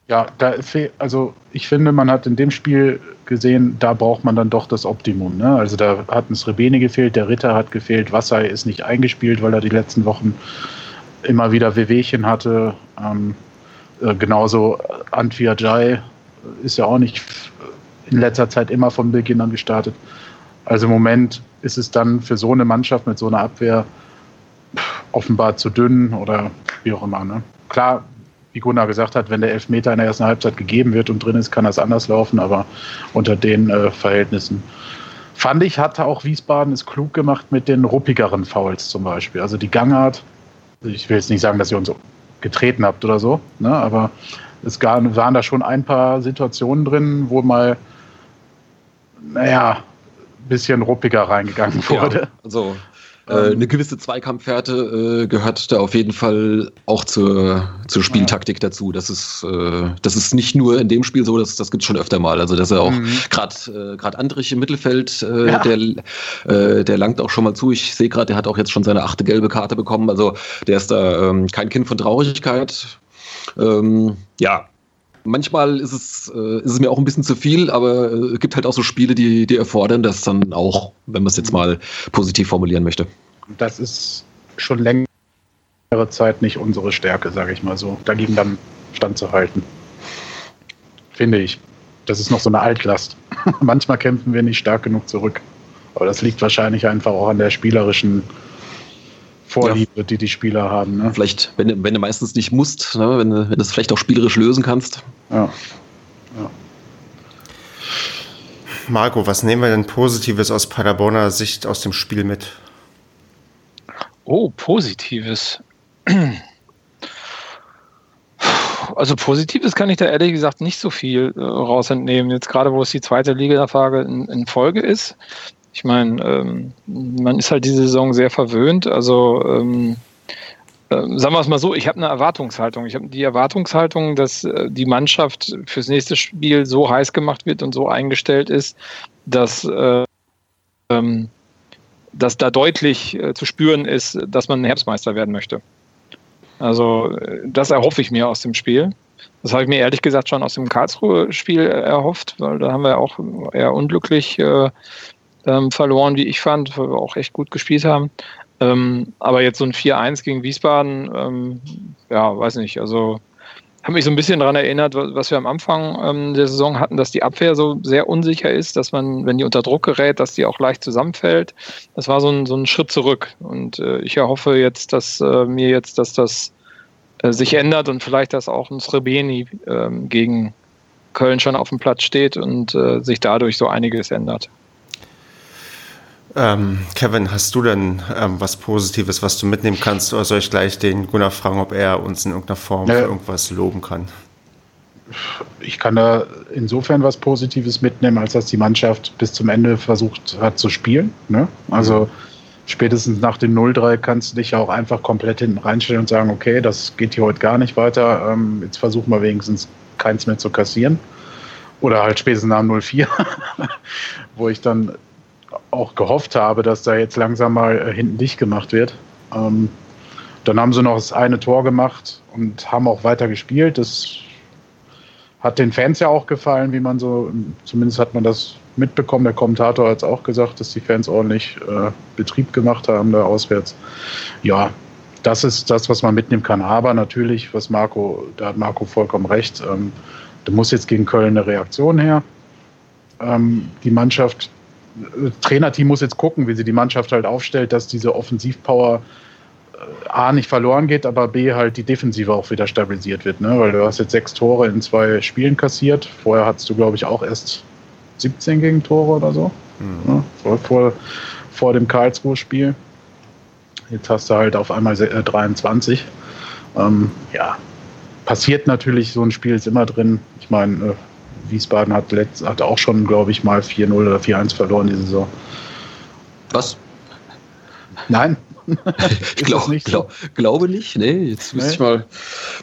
ja, da also ich finde, man hat in dem Spiel gesehen, da braucht man dann doch das Optimum. Ne? Also da hat ein Srebene gefehlt, der Ritter hat gefehlt, Wassai ist nicht eingespielt, weil er die letzten Wochen immer wieder Wehwehchen hatte. Ähm, äh, genauso Antwi Ajay ist ja auch nicht in letzter Zeit immer von Beginn an gestartet. Also im Moment ist es dann für so eine Mannschaft mit so einer Abwehr offenbar zu dünn oder wie auch immer. Ne? Klar, wie Gunnar gesagt hat, wenn der Elfmeter in der ersten Halbzeit gegeben wird und drin ist, kann das anders laufen, aber unter den äh, Verhältnissen. Fand ich, hatte auch Wiesbaden es klug gemacht mit den ruppigeren Fouls zum Beispiel. Also die Gangart, ich will jetzt nicht sagen, dass ihr uns getreten habt oder so, ne, aber es waren da schon ein paar Situationen drin, wo mal, naja, ein bisschen ruppiger reingegangen wurde. Ja, also äh, eine gewisse Zweikampfhärte äh, gehört da auf jeden Fall auch zur, zur Spieltaktik dazu. Das ist, äh, das ist nicht nur in dem Spiel so, das, das gibt es schon öfter mal. Also dass er auch mhm. gerade äh, Andrich im Mittelfeld, äh, ja. der, äh, der langt auch schon mal zu. Ich sehe gerade, der hat auch jetzt schon seine achte gelbe Karte bekommen. Also der ist da ähm, kein Kind von Traurigkeit. Ähm, ja, manchmal ist es, äh, ist es mir auch ein bisschen zu viel, aber es äh, gibt halt auch so Spiele, die, die erfordern das dann auch, wenn man es jetzt mal positiv formulieren möchte. Das ist schon längere Zeit nicht unsere Stärke, sage ich mal so, dagegen dann standzuhalten. Finde ich. Das ist noch so eine Altlast. Manchmal kämpfen wir nicht stark genug zurück. Aber das liegt wahrscheinlich einfach auch an der spielerischen Vorliebe, ja. die die Spieler haben. Ne? Vielleicht, wenn du, wenn du meistens nicht musst, ne? wenn, du, wenn du es vielleicht auch spielerisch lösen kannst. Ja. ja. Marco, was nehmen wir denn Positives aus Paderborner Sicht aus dem Spiel mit? Oh, Positives. Also Positives kann ich da ehrlich gesagt nicht so viel äh, raus entnehmen. Jetzt gerade, wo es die zweite Liga-Frage in, in, Folge ist. Ich meine, ähm, man ist halt diese Saison sehr verwöhnt. Also ähm, äh, sagen wir es mal so, ich habe eine Erwartungshaltung. Ich habe die Erwartungshaltung, dass äh, die Mannschaft fürs nächste Spiel so heiß gemacht wird und so eingestellt ist, dass, äh, ähm, dass da deutlich äh, zu spüren ist, dass man Herbstmeister werden möchte. Also äh, das erhoffe ich mir aus dem Spiel. Das habe ich mir ehrlich gesagt schon aus dem Karlsruhe-Spiel erhofft, weil da haben wir auch eher unglücklich äh, ähm, verloren, wie ich fand, weil wir auch echt gut gespielt haben. Ähm, aber jetzt so ein 4-1 gegen Wiesbaden, ähm, ja, weiß nicht, also habe mich so ein bisschen daran erinnert, was wir am Anfang ähm, der Saison hatten, dass die Abwehr so sehr unsicher ist, dass man, wenn die unter Druck gerät, dass die auch leicht zusammenfällt. Das war so ein, so ein Schritt zurück. Und äh, ich erhoffe jetzt, dass äh, mir jetzt, dass das äh, sich ändert und vielleicht, dass auch ein Srebeni ähm, gegen Köln schon auf dem Platz steht und äh, sich dadurch so einiges ändert. Ähm, Kevin, hast du denn ähm, was Positives, was du mitnehmen kannst? Oder soll ich gleich den Gunnar fragen, ob er uns in irgendeiner Form ja. für irgendwas loben kann? Ich kann da insofern was Positives mitnehmen, als dass die Mannschaft bis zum Ende versucht hat zu spielen. Ne? Also mhm. spätestens nach dem 0-3 kannst du dich ja auch einfach komplett hinten reinstellen und sagen, okay, das geht hier heute gar nicht weiter. Ähm, jetzt versuchen wir wenigstens keins mehr zu kassieren. Oder halt spätestens nach 0-4, wo ich dann auch gehofft habe, dass da jetzt langsam mal äh, hinten dicht gemacht wird. Ähm, dann haben sie noch das eine Tor gemacht und haben auch weiter gespielt. Das hat den Fans ja auch gefallen, wie man so, zumindest hat man das mitbekommen. Der Kommentator hat es auch gesagt, dass die Fans ordentlich äh, Betrieb gemacht haben da auswärts. Ja, das ist das, was man mitnehmen kann. Aber natürlich, was Marco, da hat Marco vollkommen recht, ähm, da muss jetzt gegen Köln eine Reaktion her. Ähm, die Mannschaft Trainerteam muss jetzt gucken, wie sie die Mannschaft halt aufstellt, dass diese Offensivpower äh, A nicht verloren geht, aber B halt die Defensive auch wieder stabilisiert wird. Ne? Weil du hast jetzt sechs Tore in zwei Spielen kassiert. Vorher hattest du, glaube ich, auch erst 17 Gegentore oder so. Mhm. Ne? Vor, vor, vor dem Karlsruhe-Spiel. Jetzt hast du halt auf einmal 23. Äh, ähm, ja, passiert natürlich, so ein Spiel ist immer drin. Ich meine, äh, Wiesbaden hat, letzt, hat auch schon, glaube ich, mal 4-0 oder 4-1 verloren die Saison. Was? Nein. ich glaub, nicht glaub, so? glaube nicht. Nee, jetzt müsste nee. ich mal,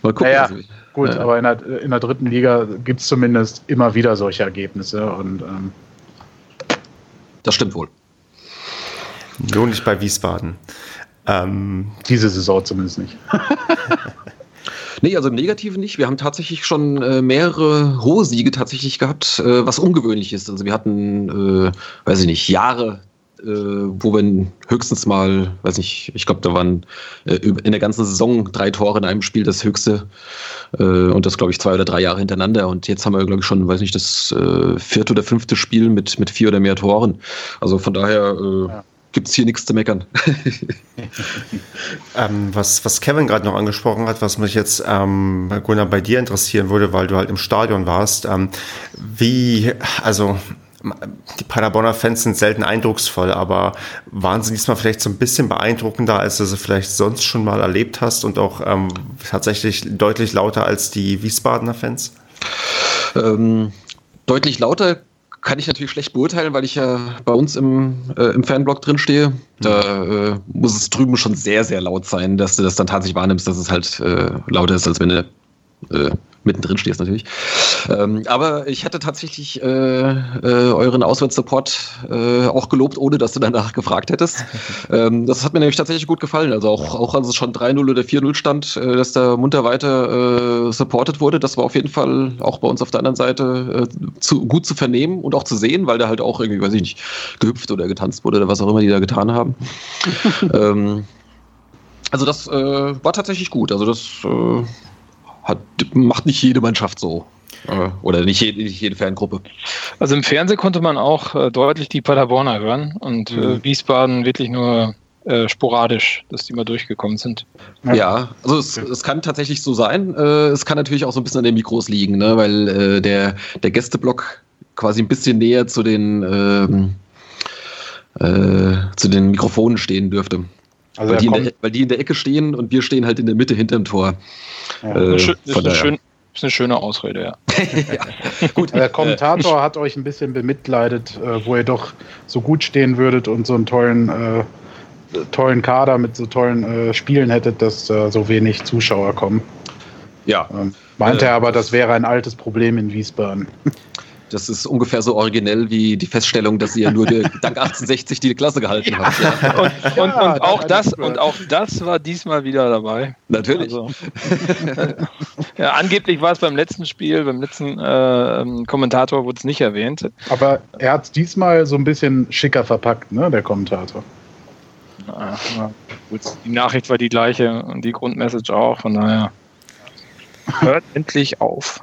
mal gucken. Naja, gut, ja. aber in der, in der dritten Liga gibt es zumindest immer wieder solche Ergebnisse. Und, ähm, das stimmt wohl. Nur nicht bei Wiesbaden. Ähm, Diese Saison zumindest nicht. Nee, also im Negativen nicht. Wir haben tatsächlich schon äh, mehrere hohe Siege tatsächlich gehabt, äh, was ungewöhnlich ist. Also wir hatten, äh, weiß ich nicht, Jahre, äh, wo wir höchstens mal, weiß nicht, ich glaube, da waren äh, in der ganzen Saison drei Tore in einem Spiel das höchste. Äh, und das, glaube ich, zwei oder drei Jahre hintereinander. Und jetzt haben wir, glaube ich, schon, weiß nicht, das vierte oder fünfte Spiel mit, mit vier oder mehr Toren. Also von daher. Ja gibt es hier nichts zu meckern. ähm, was, was Kevin gerade noch angesprochen hat, was mich jetzt, ähm, Gunnar, bei dir interessieren würde, weil du halt im Stadion warst, ähm, wie, also die Paderborner Fans sind selten eindrucksvoll, aber waren sie diesmal vielleicht so ein bisschen beeindruckender, als du sie vielleicht sonst schon mal erlebt hast und auch ähm, tatsächlich deutlich lauter als die Wiesbadener Fans? Ähm, deutlich lauter kann ich natürlich schlecht beurteilen, weil ich ja bei uns im, äh, im Fanblog drin stehe. Da äh, muss es drüben schon sehr, sehr laut sein, dass du das dann tatsächlich wahrnimmst, dass es halt äh, lauter ist, als wenn du äh, mittendrin stehst natürlich. Ähm, aber ich hatte tatsächlich äh, äh, euren Auswärtssupport äh, auch gelobt, ohne dass du danach gefragt hättest. ähm, das hat mir nämlich tatsächlich gut gefallen. Also auch, auch als es schon 3-0 oder 4-0 stand, äh, dass da munter weiter äh, supported wurde, das war auf jeden Fall auch bei uns auf der anderen Seite äh, zu, gut zu vernehmen und auch zu sehen, weil da halt auch irgendwie, weiß ich nicht, gehüpft oder getanzt wurde oder was auch immer die da getan haben. ähm, also das äh, war tatsächlich gut. Also das äh, hat, macht nicht jede Mannschaft so. Oder nicht jede, nicht jede Ferngruppe. Also im Fernsehen konnte man auch äh, deutlich die Paderborner hören und äh, mhm. Wiesbaden wirklich nur äh, sporadisch, dass die mal durchgekommen sind. Ja, also es, es kann tatsächlich so sein. Äh, es kann natürlich auch so ein bisschen an den Mikros liegen, ne? weil äh, der, der Gästeblock quasi ein bisschen näher zu den, ähm, äh, zu den Mikrofonen stehen dürfte. Also weil, die der, weil, die in der, Ecke stehen und wir stehen halt in der Mitte hinterm Tor. Ja. Äh, das ist, eine schön, ist eine schöne Ausrede, ja. ja. Gut. Der Kommentator hat euch ein bisschen bemitleidet, äh, wo ihr doch so gut stehen würdet und so einen tollen äh, tollen Kader mit so tollen äh, Spielen hättet, dass äh, so wenig Zuschauer kommen. Ja. Ähm, meinte äh, er aber, das wäre ein altes Problem in Wiesbaden. Das ist ungefähr so originell wie die Feststellung, dass ihr nur dank 1860 die Klasse gehalten ja. habt. Ja. Und, und, ja, und auch das, und auch das war diesmal wieder dabei. Natürlich. Also, ja, angeblich war es beim letzten Spiel, beim letzten äh, Kommentator wurde es nicht erwähnt. Aber er hat es diesmal so ein bisschen schicker verpackt, ne, der Kommentator. Ja, gut, die Nachricht war die gleiche und die Grundmessage auch, von daher hört endlich auf.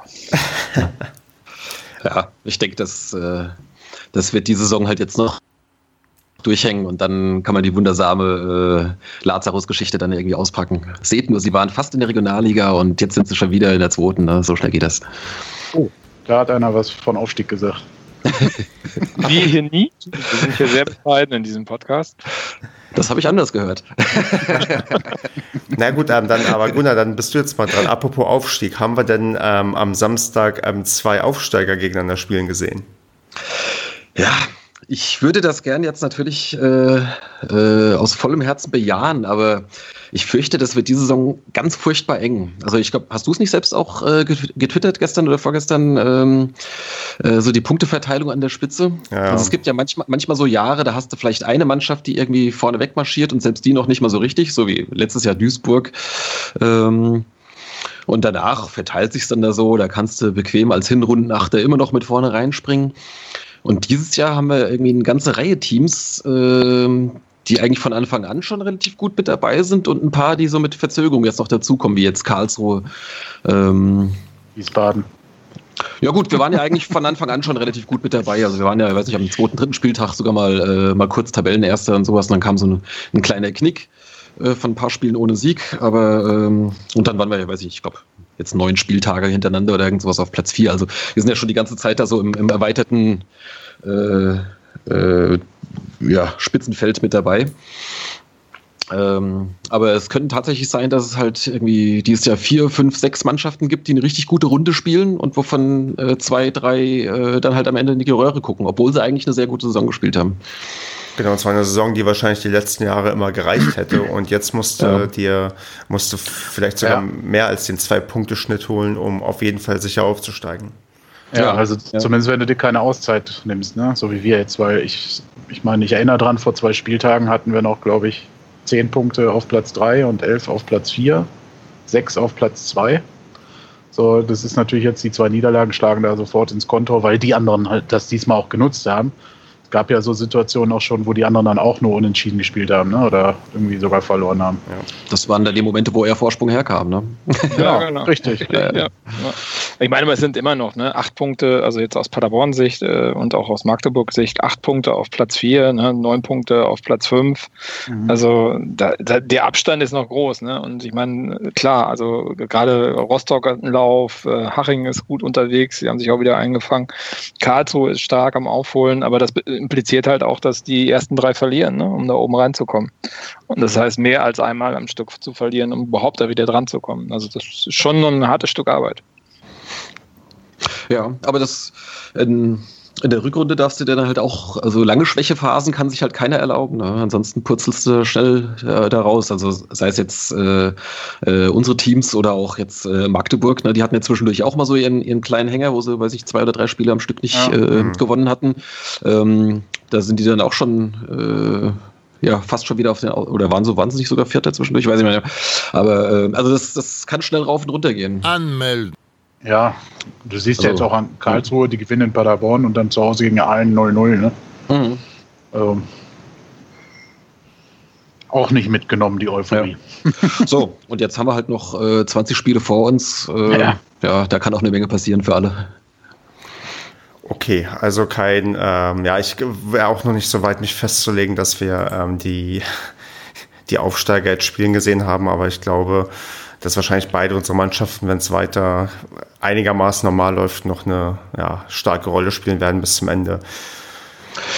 Ja, ich denke, das, äh, das wird die Saison halt jetzt noch durchhängen und dann kann man die wundersame äh, Lazarus-Geschichte dann irgendwie auspacken. Seht nur, sie waren fast in der Regionalliga und jetzt sind sie schon wieder in der zweiten. Ne? So schnell geht das. Oh, da hat einer was von Aufstieg gesagt. Wie hier nie. Wir sind hier sehr bescheiden in diesem Podcast. Das habe ich anders gehört. Na gut, ähm, dann, aber Gunnar, dann bist du jetzt mal dran. Apropos Aufstieg, haben wir denn ähm, am Samstag ähm, zwei Aufsteiger gegeneinander spielen gesehen? Ja, ich würde das gern jetzt natürlich äh, äh, aus vollem Herzen bejahen, aber ich fürchte, das wird diese Saison ganz furchtbar eng. Also ich glaube, hast du es nicht selbst auch äh, getwittert gestern oder vorgestern, ähm, äh, so die Punkteverteilung an der Spitze? Ja. Also es gibt ja manchmal, manchmal so Jahre, da hast du vielleicht eine Mannschaft, die irgendwie vorne wegmarschiert und selbst die noch nicht mal so richtig, so wie letztes Jahr Duisburg. Ähm, und danach verteilt sich dann da so, da kannst du bequem als Hinrundenachter immer noch mit vorne reinspringen. Und dieses Jahr haben wir irgendwie eine ganze Reihe Teams, äh, die eigentlich von Anfang an schon relativ gut mit dabei sind und ein paar, die so mit Verzögerung jetzt noch dazukommen, wie jetzt Karlsruhe. Ähm, Wiesbaden. Ja gut, wir waren ja eigentlich von Anfang an schon relativ gut mit dabei. Also wir waren ja, ich weiß nicht, am zweiten, dritten Spieltag sogar mal, äh, mal kurz Tabellenerster und sowas. Und dann kam so ein, ein kleiner Knick äh, von ein paar Spielen ohne Sieg. Aber ähm, und dann waren wir, ja, weiß ich, ich glaube, jetzt neun Spieltage hintereinander oder irgend sowas auf Platz vier. Also wir sind ja schon die ganze Zeit da so im, im erweiterten äh, äh, ja, Spitzenfeld mit dabei. Ähm, aber es könnte tatsächlich sein, dass es halt irgendwie dieses Jahr vier, fünf, sechs Mannschaften gibt, die eine richtig gute Runde spielen und wovon äh, zwei, drei äh, dann halt am Ende in die Röhre gucken, obwohl sie eigentlich eine sehr gute Saison gespielt haben. Genau, es war eine Saison, die wahrscheinlich die letzten Jahre immer gereicht hätte und jetzt musste ja. dir musste vielleicht sogar ja. mehr als den Zwei-Punkte-Schnitt holen, um auf jeden Fall sicher aufzusteigen. Ja, also ja. zumindest wenn du dir keine Auszeit nimmst, ne? so wie wir jetzt, weil ich, ich meine, ich erinnere dran, vor zwei Spieltagen hatten wir noch, glaube ich, zehn Punkte auf Platz drei und elf auf Platz vier, sechs auf Platz zwei. So, das ist natürlich jetzt die zwei Niederlagen schlagen da sofort ins Konto, weil die anderen halt das diesmal auch genutzt haben gab ja so Situationen auch schon, wo die anderen dann auch nur unentschieden gespielt haben, ne? Oder irgendwie sogar verloren haben. Ja. Das waren dann die Momente, wo er Vorsprung herkam, ne? Ja, genau. Richtig. Ja, ja. Ich meine, es sind immer noch ne, acht Punkte, also jetzt aus Paderborn-Sicht äh, und auch aus Magdeburg-Sicht, acht Punkte auf Platz vier, ne, neun Punkte auf Platz fünf. Mhm. Also da, da, der Abstand ist noch groß, ne? Und ich meine, klar, also gerade Rostock hat einen Lauf, äh, Haching ist gut unterwegs, sie haben sich auch wieder eingefangen. Karlsruhe ist stark am Aufholen, aber das impliziert halt auch, dass die ersten drei verlieren, ne, um da oben reinzukommen. Und das heißt, mehr als einmal am Stück zu verlieren, um überhaupt da wieder dran zu kommen. Also das ist schon ein hartes Stück Arbeit. Ja, aber das in, in der Rückrunde darfst du dann halt auch, also lange Schwächephasen kann sich halt keiner erlauben. Ne? Ansonsten purzelst du schnell äh, da raus. Also sei es jetzt äh, äh, unsere Teams oder auch jetzt äh, Magdeburg, ne? die hatten ja zwischendurch auch mal so ihren, ihren kleinen Hänger, wo sie, weiß ich, zwei oder drei Spiele am Stück nicht ja. äh, mhm. gewonnen hatten. Ähm, da sind die dann auch schon äh, ja, fast schon wieder auf den, oder waren so wahnsinnig sogar Vierter zwischendurch, weiß ich nicht mehr. Aber äh, also das, das kann schnell rauf und runter gehen. Anmelden. Ja, du siehst also, ja jetzt auch an Karlsruhe, die gewinnen in Paderborn und dann zu Hause gegen allen 0-0, ne? Mhm. Also, auch nicht mitgenommen, die Euphorie. Ja. So, und jetzt haben wir halt noch äh, 20 Spiele vor uns. Äh, ja. ja, da kann auch eine Menge passieren für alle. Okay, also kein, ähm, ja, ich wäre auch noch nicht so weit, mich festzulegen, dass wir ähm, die, die Aufsteiger jetzt spielen gesehen haben, aber ich glaube, dass wahrscheinlich beide unsere Mannschaften, wenn es weiter einigermaßen normal läuft, noch eine ja, starke Rolle spielen werden bis zum Ende.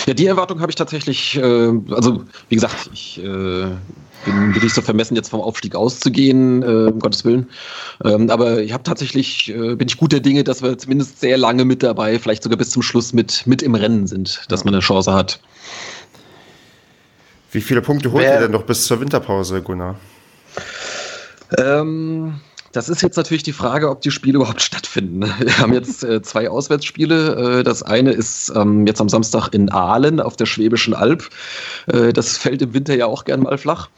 Ja, die Erwartung habe ich tatsächlich, äh, also wie gesagt, ich äh, bin, bin nicht so vermessen, jetzt vom Aufstieg auszugehen, äh, um Gottes Willen. Ähm, aber ich habe tatsächlich, äh, bin ich guter Dinge, dass wir zumindest sehr lange mit dabei, vielleicht sogar bis zum Schluss mit, mit im Rennen sind, dass man eine Chance hat. Wie viele Punkte holt Wer, ihr denn noch bis zur Winterpause, Gunnar? Ähm, das ist jetzt natürlich die Frage, ob die Spiele überhaupt stattfinden. Wir haben jetzt äh, zwei Auswärtsspiele. Äh, das eine ist ähm, jetzt am Samstag in Aalen auf der Schwäbischen Alb. Äh, das fällt im Winter ja auch gern mal flach.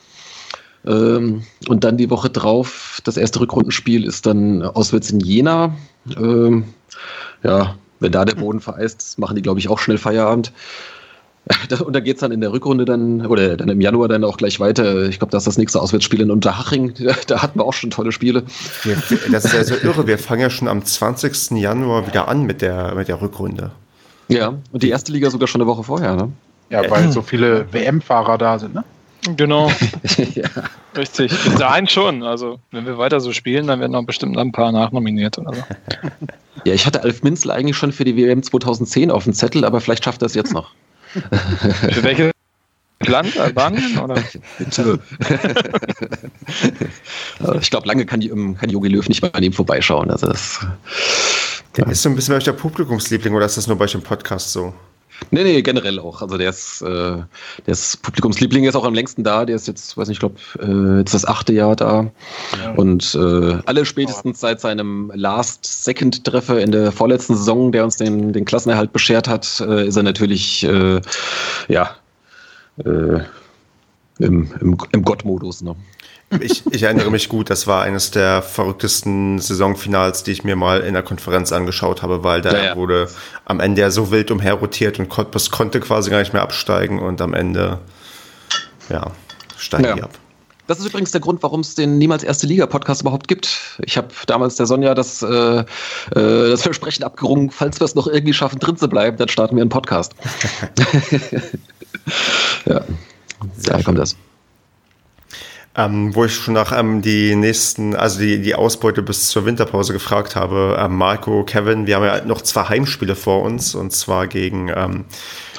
Ähm, und dann die Woche drauf, das erste Rückrundenspiel ist dann auswärts in Jena. Ähm, ja, wenn da der Boden vereist, machen die, glaube ich, auch schnell Feierabend. Und da geht es dann in der Rückrunde dann, oder dann im Januar dann auch gleich weiter. Ich glaube, das ist das nächste Auswärtsspiel in Unterhaching. Da hatten wir auch schon tolle Spiele. Das ist ja so irre. Wir fangen ja schon am 20. Januar wieder an mit der, mit der Rückrunde. Ja, und die erste Liga sogar schon eine Woche vorher, ne? Ja, weil so viele WM-Fahrer da sind, ne? Genau. ja. Richtig. Bis dahin schon. Also, wenn wir weiter so spielen, dann werden noch bestimmt ein paar nachnominiert oder so. Ja, ich hatte Alf Minzel eigentlich schon für die WM 2010 auf dem Zettel, aber vielleicht schafft er es jetzt noch. Für welche Land? Albanien? Oder? ich glaube, lange kann, die, ähm, kann Jogi Löw nicht mal an ihm vorbeischauen. Also das, ja. Ist so ein bisschen euch der Publikumsliebling oder ist das nur bei euch im Podcast so? Nee, nee, generell auch. Also der ist, äh, der ist Publikumsliebling, ist auch am längsten da. Der ist jetzt, weiß nicht, ich glaube, äh, jetzt das achte Jahr da. Ja. Und äh, alle spätestens seit seinem Last-Second-Treffer in der vorletzten Saison, der uns den, den Klassenerhalt beschert hat, äh, ist er natürlich, äh, ja, äh, im, im, im Gott-Modus. Ne? Ich, ich, erinnere mich gut, das war eines der verrücktesten Saisonfinals, die ich mir mal in der Konferenz angeschaut habe, weil da ja, wurde am Ende ja so wild umherrotiert und Cottbus konnte quasi gar nicht mehr absteigen und am Ende, ja, steigen ja. die ab. Das ist übrigens der Grund, warum es den Niemals Erste Liga-Podcast überhaupt gibt. Ich habe damals der Sonja das, äh, äh, das Versprechen abgerungen, falls wir es noch irgendwie schaffen, drin zu bleiben, dann starten wir einen Podcast. ja, daher kommt das. Ähm, wo ich schon nach ähm, die nächsten, also die, die Ausbeute bis zur Winterpause gefragt habe. Ähm, Marco, Kevin, wir haben ja noch zwei Heimspiele vor uns und zwar gegen ähm,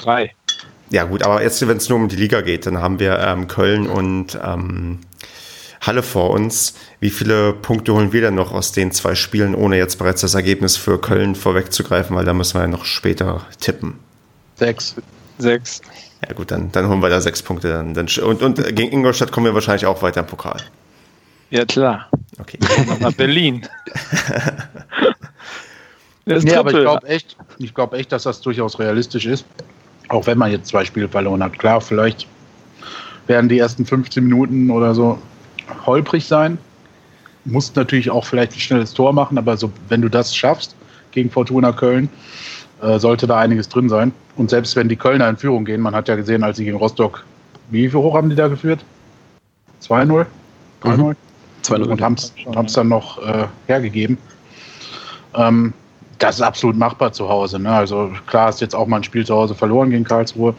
drei. Ja gut, aber jetzt, wenn es nur um die Liga geht, dann haben wir ähm, Köln und ähm, Halle vor uns. Wie viele Punkte holen wir denn noch aus den zwei Spielen, ohne jetzt bereits das Ergebnis für Köln vorwegzugreifen, weil da müssen wir ja noch später tippen. Sechs. Sechs. Ja gut, dann, dann holen wir da sechs Punkte. Dann, dann, und, und gegen Ingolstadt kommen wir wahrscheinlich auch weiter im Pokal. Ja klar. Okay. Nach Berlin. nee, aber ich glaube echt, glaub echt, dass das durchaus realistisch ist. Auch wenn man jetzt zwei Spiele verloren hat. Klar, vielleicht werden die ersten 15 Minuten oder so holprig sein. Musst natürlich auch vielleicht ein schnelles Tor machen, aber so, wenn du das schaffst gegen Fortuna Köln, äh, sollte da einiges drin sein. Und selbst wenn die Kölner in Führung gehen, man hat ja gesehen, als sie gegen Rostock, wie viel hoch haben die da geführt? 2-0? 3-0? Mhm. 2-0. Und haben es dann noch äh, hergegeben. Ähm, das ist absolut machbar zu Hause. Ne? Also klar ist jetzt auch mal ein Spiel zu Hause verloren gegen Karlsruhe.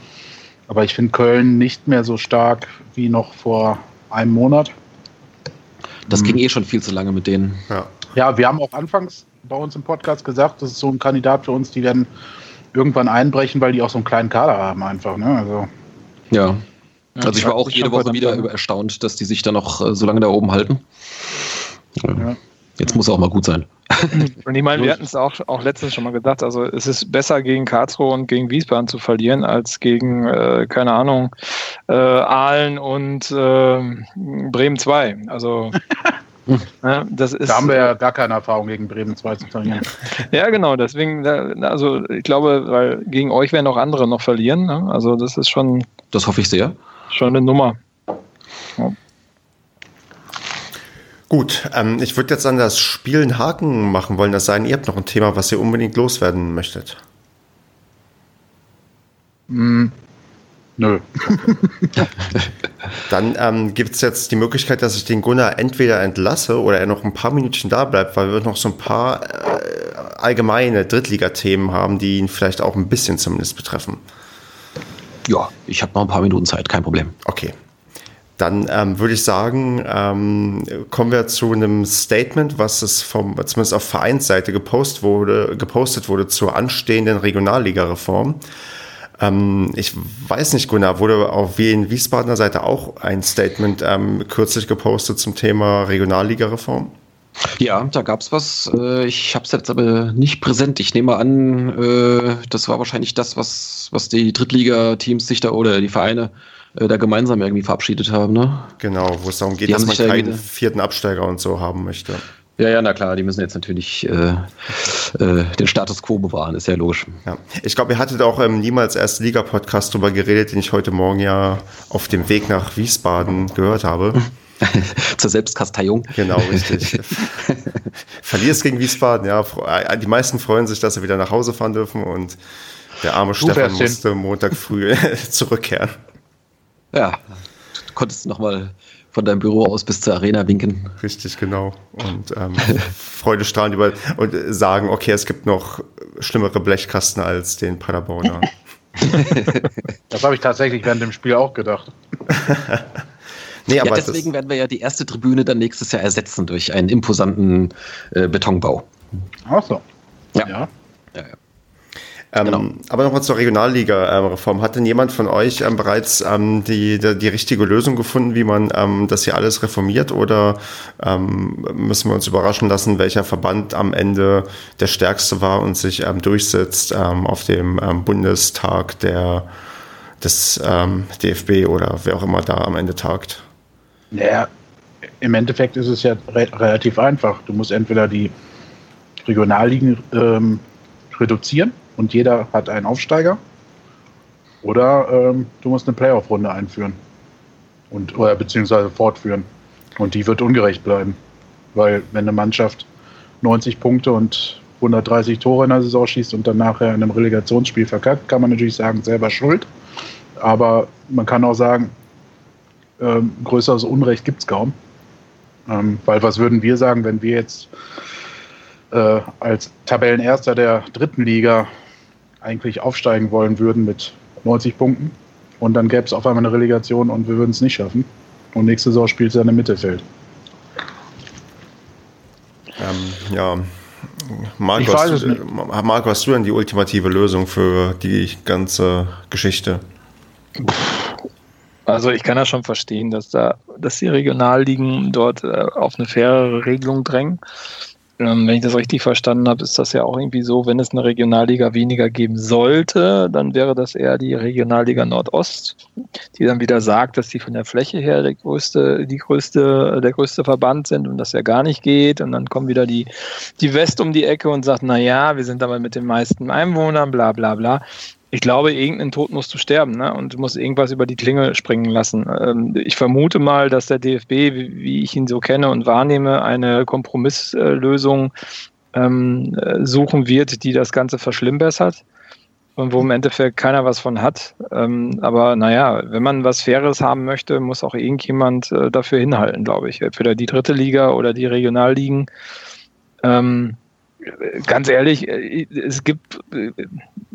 Aber ich finde Köln nicht mehr so stark wie noch vor einem Monat. Das ging mhm. eh schon viel zu lange mit denen. Ja, ja wir haben auch anfangs bei uns im Podcast gesagt, das ist so ein Kandidat für uns, die werden irgendwann einbrechen, weil die auch so einen kleinen Kader haben einfach. Ne? Also, ja. Also ich war auch jede Woche wieder erstaunt, dass die sich da noch äh, so lange da oben halten. Ja. Jetzt muss auch mal gut sein. Und ich meine, wir hatten es auch, auch letztens schon mal gedacht, also es ist besser gegen Karlsruhe und gegen Wiesbaden zu verlieren, als gegen, äh, keine Ahnung, äh, Aalen und äh, Bremen 2. Also Ja, das ist, da haben wir ja gar keine Erfahrung gegen Bremen 2 zu verlieren. ja, genau, deswegen, also ich glaube, weil gegen euch werden auch andere noch verlieren. Ne? Also das ist schon. Das hoffe ich sehr. Schon eine Nummer. Ja. Gut, ähm, ich würde jetzt an das Spiel einen Haken machen wollen. Das sein, ihr habt noch ein Thema, was ihr unbedingt loswerden möchtet. Mm, Nö. Dann ähm, gibt es jetzt die Möglichkeit, dass ich den Gunnar entweder entlasse oder er noch ein paar Minuten da bleibt, weil wir noch so ein paar äh, allgemeine Drittligathemen haben, die ihn vielleicht auch ein bisschen zumindest betreffen. Ja, ich habe noch ein paar Minuten Zeit, kein Problem. Okay. Dann ähm, würde ich sagen, ähm, kommen wir zu einem Statement, was es vom, zumindest auf Vereinsseite gepostet wurde, gepostet wurde zur anstehenden Regionalligareform. Ähm, ich weiß nicht, Gunnar, wurde auf Wien Wiesbadener Seite auch ein Statement ähm, kürzlich gepostet zum Thema Regionalligareform? Ja, da gab es was. Äh, ich habe es jetzt aber nicht präsent. Ich nehme an, äh, das war wahrscheinlich das, was, was die Drittliga-Teams sich da oder die Vereine äh, da gemeinsam irgendwie verabschiedet haben. Ne? Genau, wo es darum geht, die dass man keinen vierten Absteiger und so haben möchte. Ja, ja, na klar, die müssen jetzt natürlich äh, äh, den Status quo bewahren, ist ja logisch. Ja. Ich glaube, ihr hattet auch im Niemals Erste Liga-Podcast darüber geredet, den ich heute Morgen ja auf dem Weg nach Wiesbaden gehört habe. Zur Selbstkasteiung. Genau, richtig. Verlierst gegen Wiesbaden, ja. Äh, die meisten freuen sich, dass sie wieder nach Hause fahren dürfen und der arme du Stefan musste Montag früh zurückkehren. Ja, du konntest nochmal von deinem Büro aus bis zur Arena winken. Richtig, genau. Und ähm, Freude strahlen über und sagen, okay, es gibt noch schlimmere Blechkasten als den Paderborner. das habe ich tatsächlich während dem Spiel auch gedacht. nee, ja, deswegen werden wir ja die erste Tribüne dann nächstes Jahr ersetzen durch einen imposanten äh, Betonbau. Ach so. Ja. ja. Ähm, genau. Aber nochmal zur Regionalliga-Reform. Hat denn jemand von euch ähm, bereits ähm, die, die, die, richtige Lösung gefunden, wie man ähm, das hier alles reformiert? Oder ähm, müssen wir uns überraschen lassen, welcher Verband am Ende der stärkste war und sich ähm, durchsetzt auf dem Bundestag der, des DFB oder wer auch immer da am Ende tagt? Naja, im Endeffekt ist es ja re relativ einfach. Du musst entweder die Regionalligen reduzieren und jeder hat einen Aufsteiger. Oder ähm, du musst eine Playoff-Runde einführen. Und, oder beziehungsweise fortführen. Und die wird ungerecht bleiben. Weil wenn eine Mannschaft 90 Punkte und 130 Tore in der Saison schießt und dann nachher in einem Relegationsspiel verkackt, kann man natürlich sagen, selber schuld. Aber man kann auch sagen, ähm, größeres Unrecht gibt es kaum. Ähm, weil was würden wir sagen, wenn wir jetzt äh, als Tabellenerster der dritten Liga eigentlich aufsteigen wollen würden mit 90 Punkten. Und dann gäbe es auf einmal eine Relegation und wir würden es nicht schaffen. Und nächste Saison spielt es dann im Mittelfeld. Ähm, ja. Marco, hast du, Marco, hast du denn die ultimative Lösung für die ganze Geschichte? Also ich kann ja schon verstehen, dass da, dass die Regionalligen dort äh, auf eine faire Regelung drängen. Ähm, wenn ich das richtig verstanden habe, ist das ja auch irgendwie so, wenn es eine Regionalliga weniger geben sollte, dann wäre das eher die Regionalliga Nordost, die dann wieder sagt, dass die von der Fläche her der größte, die größte, der größte Verband sind und das ja gar nicht geht. Und dann kommt wieder die, die West um die Ecke und sagt, na ja, wir sind aber mit den meisten Einwohnern, bla bla bla ich glaube, irgendein Tod musst du sterben ne? und du musst irgendwas über die Klinge springen lassen. Ähm, ich vermute mal, dass der DFB, wie, wie, ich ihn so kenne und wahrnehme, eine Kompromisslösung ähm, suchen wird, die das Ganze verschlimmbessert und wo im Endeffekt keiner was von hat. Ähm, aber naja, wenn man was Faires haben möchte, muss auch irgendjemand äh, dafür hinhalten, glaube ich. Entweder die dritte Liga oder die Regionalligen. Ähm, ganz ehrlich, äh, es gibt, äh,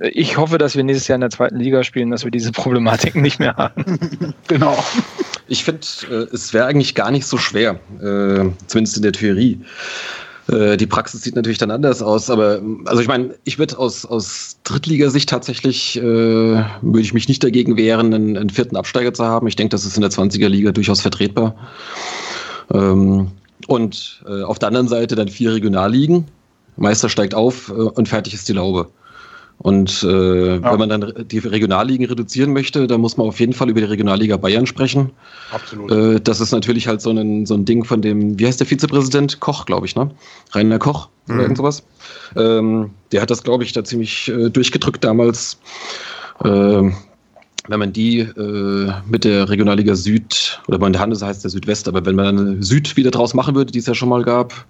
ich hoffe, dass wir nächstes Jahr in der zweiten Liga spielen, dass wir diese Problematiken nicht mehr haben. genau. Ich finde, äh, es wäre eigentlich gar nicht so schwer, zumindest in der Theorie. Die Praxis sieht natürlich dann anders aus, aber also ich meine, ich würde aus, aus Drittligasicht tatsächlich, äh, würde ich mich nicht dagegen wehren, einen, einen, vierten Absteiger zu haben. Ich denke, das ist in der 20er Liga durchaus vertretbar. Ähm, und äh, auf der anderen Seite dann vier Regionalligen Meister steigt auf äh, und fertig ist die Laube. Und äh, ja. wenn man dann die Regionalligen reduzieren möchte, dann muss man auf jeden Fall über die Regionalliga Bayern sprechen. Absolut. Äh, das ist natürlich halt so ein, so ein Ding von dem, wie heißt der Vizepräsident? Koch, glaube ich, ne? Rainer Koch mhm. oder irgend sowas. Ähm, der hat das, glaube ich, da ziemlich äh, durchgedrückt damals. Äh, wenn man die äh, mit der Regionalliga Süd, oder bei der Hannes heißt der Südwest, aber wenn man dann Süd wieder draus machen würde, die es ja schon mal gab,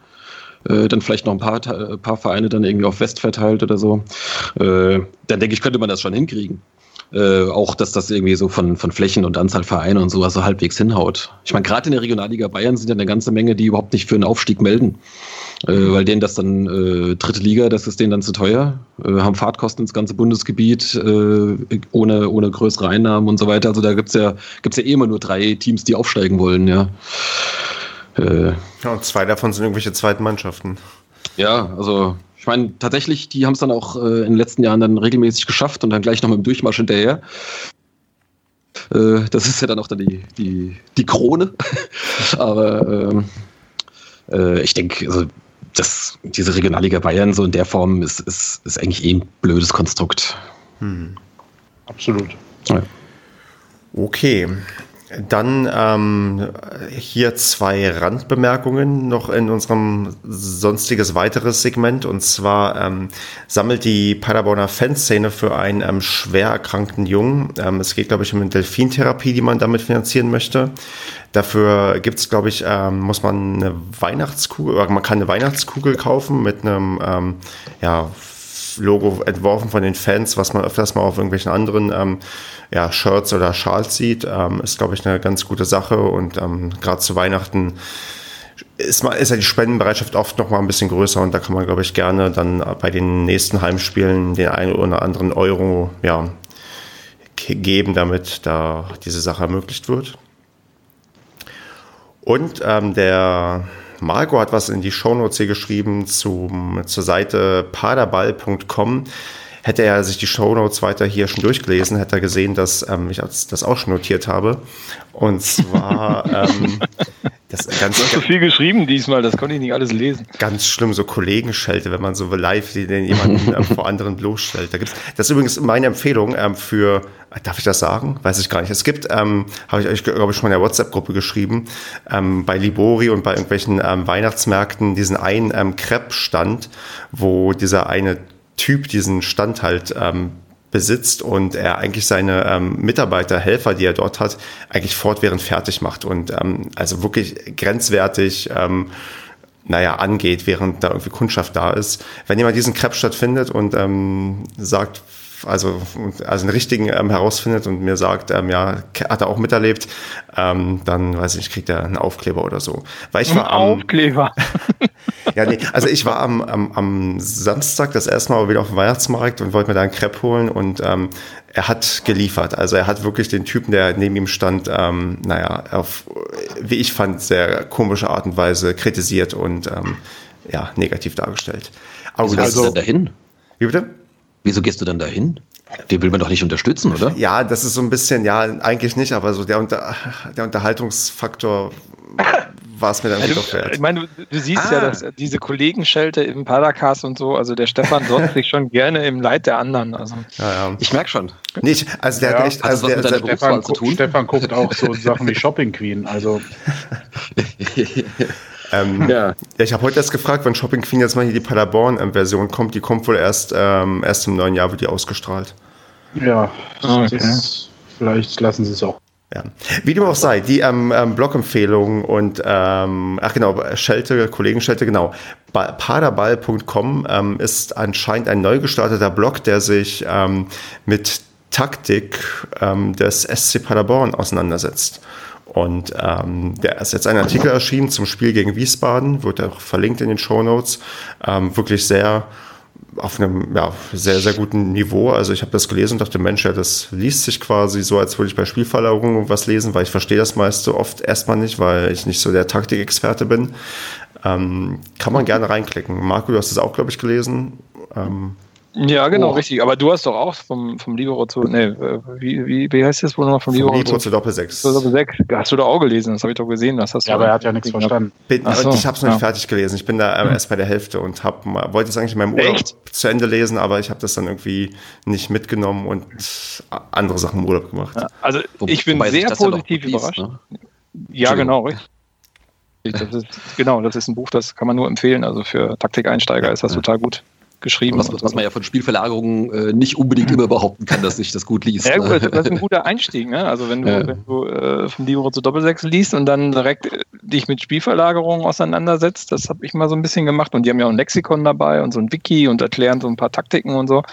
äh, dann vielleicht noch ein paar, paar Vereine dann irgendwie auf West verteilt oder so, äh, dann denke ich, könnte man das schon hinkriegen. äh, auch, dass das irgendwie so von, von Flächen und Anzahl Vereine und sowas so halbwegs hinhaut. Ich meine, gerade in der Regionalliga Bayern sind ja eine ganze Menge, die überhaupt nicht für einen Aufstieg melden. Äh, weil denen das dann äh, dritte Liga, das ist denen dann zu teuer, äh, haben Fahrtkosten ins ganze Bundesgebiet äh, ohne, ohne größere Einnahmen und so weiter. Also da gibt's ja, gibt's ja eh immer nur drei Teams, die aufsteigen wollen, ja. Äh, ja, und zwei davon sind irgendwelche zweiten Mannschaften. Ja, also ich meine, tatsächlich, die haben es dann auch äh, in den letzten Jahren dann regelmäßig geschafft und dann gleich noch mit dem Durchmarsch hinterher. Äh, das ist ja dann auch dann die, die, die Krone. Aber ähm, äh, ich denke, also das, diese Regionalliga Bayern so in der Form ist, ist, ist eigentlich eh ein blödes Konstrukt. Hm. Absolut. Ja. Okay, dann ähm, hier zwei Randbemerkungen noch in unserem sonstiges weiteres Segment. Und zwar ähm, sammelt die Paderborner Fanszene für einen ähm, schwer erkrankten Jungen. Ähm, es geht, glaube ich, um eine Delfintherapie, die man damit finanzieren möchte. Dafür gibt's, glaube ich, ähm, muss man eine Weihnachtskugel, oder man kann eine Weihnachtskugel kaufen mit einem ähm, ja, Logo entworfen von den Fans, was man öfters mal auf irgendwelchen anderen ähm, ja, Shirts oder Schals sieht, ähm, ist, glaube ich, eine ganz gute Sache. Und ähm, gerade zu Weihnachten ist, mal, ist ja die Spendenbereitschaft oft noch mal ein bisschen größer und da kann man, glaube ich, gerne dann bei den nächsten Heimspielen den einen oder anderen Euro ja, geben, damit da diese Sache ermöglicht wird. Und ähm, der Marco hat was in die Shownotes hier geschrieben zum, zur Seite paderball.com. Hätte er sich die Shownotes weiter hier schon durchgelesen, hätte er gesehen, dass ähm, ich das auch schon notiert habe. Und zwar ähm, das ganz, du hast so viel geschrieben diesmal, das konnte ich nicht alles lesen. Ganz schlimm, so Kollegenschelte, wenn man so live den jemanden ähm, vor anderen bloßstellt. Da gibt's, das ist übrigens meine Empfehlung ähm, für, darf ich das sagen? Weiß ich gar nicht. Es gibt, ähm, habe ich euch, glaube ich, schon in der WhatsApp-Gruppe geschrieben, ähm, bei Libori und bei irgendwelchen ähm, Weihnachtsmärkten diesen einen ähm, Crepe-Stand, wo dieser eine Typ diesen Stand halt ähm, besitzt und er eigentlich seine ähm, Mitarbeiter, Helfer, die er dort hat, eigentlich fortwährend fertig macht und ähm, also wirklich grenzwertig ähm, naja, angeht, während da irgendwie Kundschaft da ist. Wenn jemand diesen Crepe stattfindet und ähm, sagt, also, also einen richtigen ähm, herausfindet und mir sagt, ähm, ja, hat er auch miterlebt, ähm, dann weiß ich nicht, kriegt er einen Aufkleber oder so. Weil ich war am, Aufkleber. ja, nee, also ich war am, am, am Samstag das erste Mal wieder auf dem Weihnachtsmarkt und wollte mir da einen Crepe holen und ähm, er hat geliefert. Also er hat wirklich den Typen, der neben ihm stand, ähm, naja, auf, wie ich fand, sehr komische Art und Weise kritisiert und ähm, ja, negativ dargestellt. Aber also, also dahin? Wie bitte? Wieso gehst du dann dahin? Den will man doch nicht unterstützen, oder? Ja, das ist so ein bisschen, ja, eigentlich nicht, aber so der, Unter der Unterhaltungsfaktor war es mir dann also, doch wert. Ich meine, du, du siehst ah. ja, dass diese Kollegenschelte im Padercast und so, also der Stefan sonst sich schon gerne im Leid der anderen. Also. Ja, ja. Ich merke schon. Nicht, also der ja, hat echt, also der, der Stefan, zu tun? Stefan guckt auch so Sachen wie Shopping Queen, also. Ähm, ja. Ich habe heute erst gefragt, wann Shopping Queen jetzt mal hier die Paderborn-Version kommt. Die kommt wohl erst, ähm, erst im neuen Jahr, wird die ausgestrahlt. Ja, ah, okay. ist, vielleicht lassen sie es auch. Ja. Wie dem auch sei, die ähm, ähm, Blog-Empfehlung und, ähm, ach genau, Schelte, Kollegen Schelte, genau. Paderball.com ähm, ist anscheinend ein neu gestarteter Blog, der sich ähm, mit Taktik ähm, des SC Paderborn auseinandersetzt. Und ähm, der ist jetzt ein Artikel erschienen zum Spiel gegen Wiesbaden, wird auch verlinkt in den Show Notes. Ähm, wirklich sehr auf einem ja, sehr, sehr guten Niveau. Also ich habe das gelesen und dachte, Mensch, ja, das liest sich quasi so, als würde ich bei Spielverlagerungen was lesen, weil ich verstehe das meiste oft erstmal nicht, weil ich nicht so der Taktikexperte bin. Ähm, kann man gerne reinklicken. Marco, du hast es auch, glaube ich, gelesen. Ähm, ja, genau, oh. richtig. Aber du hast doch auch vom, vom Libero zu, nee, wie, wie, wie heißt das wohl nochmal vom, vom Libero, Libero zu Doppel 6. Zu Doppel 6. Hast du da auch gelesen? Das habe ich doch gesehen. Das hast ja, du aber er hat ja nichts verstanden. Bin, so, ich habe es noch nicht ja. fertig gelesen. Ich bin da äh, erst bei der Hälfte und hab, wollte es eigentlich in meinem Urlaub Echt? zu Ende lesen, aber ich habe das dann irgendwie nicht mitgenommen und andere Sachen im Urlaub gemacht. Ja, also ich bin Wobei sehr positiv ja überrascht. Ne? Ja, genau, richtig. Das ist, genau, das ist ein Buch, das kann man nur empfehlen. Also für Taktikeinsteiger ist das total gut. Geschrieben. Was, was man ja von Spielverlagerungen äh, nicht unbedingt immer behaupten kann, dass sich das gut liest. Ja, gut, das ist ein guter Einstieg. Ne? Also wenn du, ja. wenn du äh, vom Libro zu Doppelsechs liest und dann direkt äh, dich mit Spielverlagerungen auseinandersetzt, das habe ich mal so ein bisschen gemacht. Und die haben ja auch ein Lexikon dabei und so ein Wiki und erklären so ein paar Taktiken und so.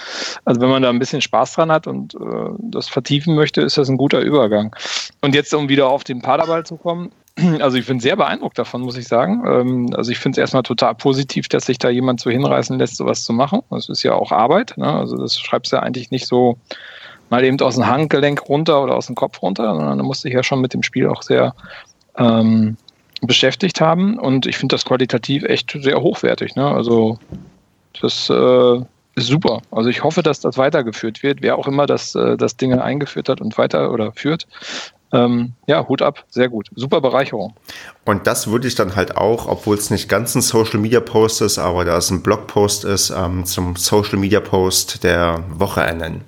Also wenn man da ein bisschen Spaß dran hat und äh, das vertiefen möchte, ist das ein guter Übergang. Und jetzt, um wieder auf den Paderball zu kommen, also ich bin sehr beeindruckt davon, muss ich sagen. Ähm, also ich finde es erstmal total positiv, dass sich da jemand so hinreißen lässt, sowas zu machen. Das ist ja auch Arbeit. Ne? Also das schreibst du ja eigentlich nicht so mal eben aus dem Handgelenk runter oder aus dem Kopf runter, sondern da musst du dich ja schon mit dem Spiel auch sehr ähm, beschäftigt haben. Und ich finde das qualitativ echt sehr hochwertig. Ne? Also das äh, ist super. Also ich hoffe, dass das weitergeführt wird, wer auch immer das, äh, das Ding eingeführt hat und weiter oder führt ähm, ja, Hut ab, sehr gut. Super Bereicherung. Und das würde ich dann halt auch, obwohl es nicht ganz ein Social Media Post ist, aber da es ein Blogpost ist, ähm, zum Social Media Post der Woche ernennen.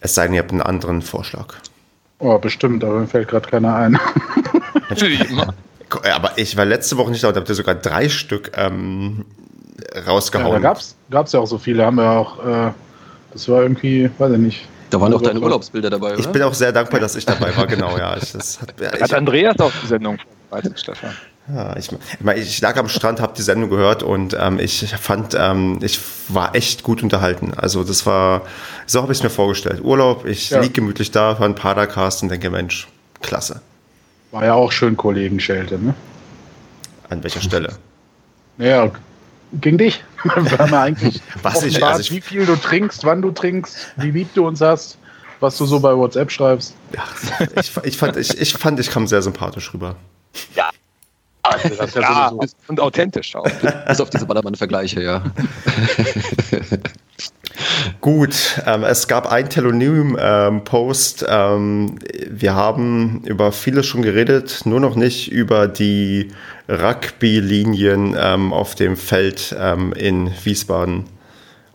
Es sei denn, ihr habt einen anderen Vorschlag. Oh, bestimmt, aber mir fällt gerade keiner ein. aber ich war letzte Woche nicht da und habt ihr sogar drei Stück ähm, rausgehauen. Ja, da gab es ja auch so viele, haben wir auch, äh, das war irgendwie, weiß ich nicht, da waren auch deine Urlaubsbilder dabei, oder? Ich bin auch sehr dankbar, dass ich dabei war, genau, ja. Ich, das hat, ich, hat Andreas auch die Sendung vorbereitet, Stefan. Ja, ich, ich, lag am Strand, habe die Sendung gehört und ähm, ich fand, ähm, ich war echt gut unterhalten. Also das war, so habe ich es mir vorgestellt. Urlaub, ich ja. liege gemütlich da, höre einen Padercast und denke, Mensch, klasse. War ja auch schön Kollegen Schelte, ne? An welcher Stelle? Ja, gegen dich. Wir eigentlich was ich, also ich, wie viel du trinkst, wann du trinkst, wie lieb du uns hast, was du so bei WhatsApp schreibst. Ja, ich, ich, fand, ich, ich fand, ich kam sehr sympathisch rüber. Ja. Also das ja, ja und authentisch auch. Bis auf diese Ballermann-Vergleiche, ja. Gut, ähm, es gab ein Telonym-Post. Ähm, wir haben über vieles schon geredet, nur noch nicht über die Rugby-Linien ähm, auf dem Feld ähm, in Wiesbaden.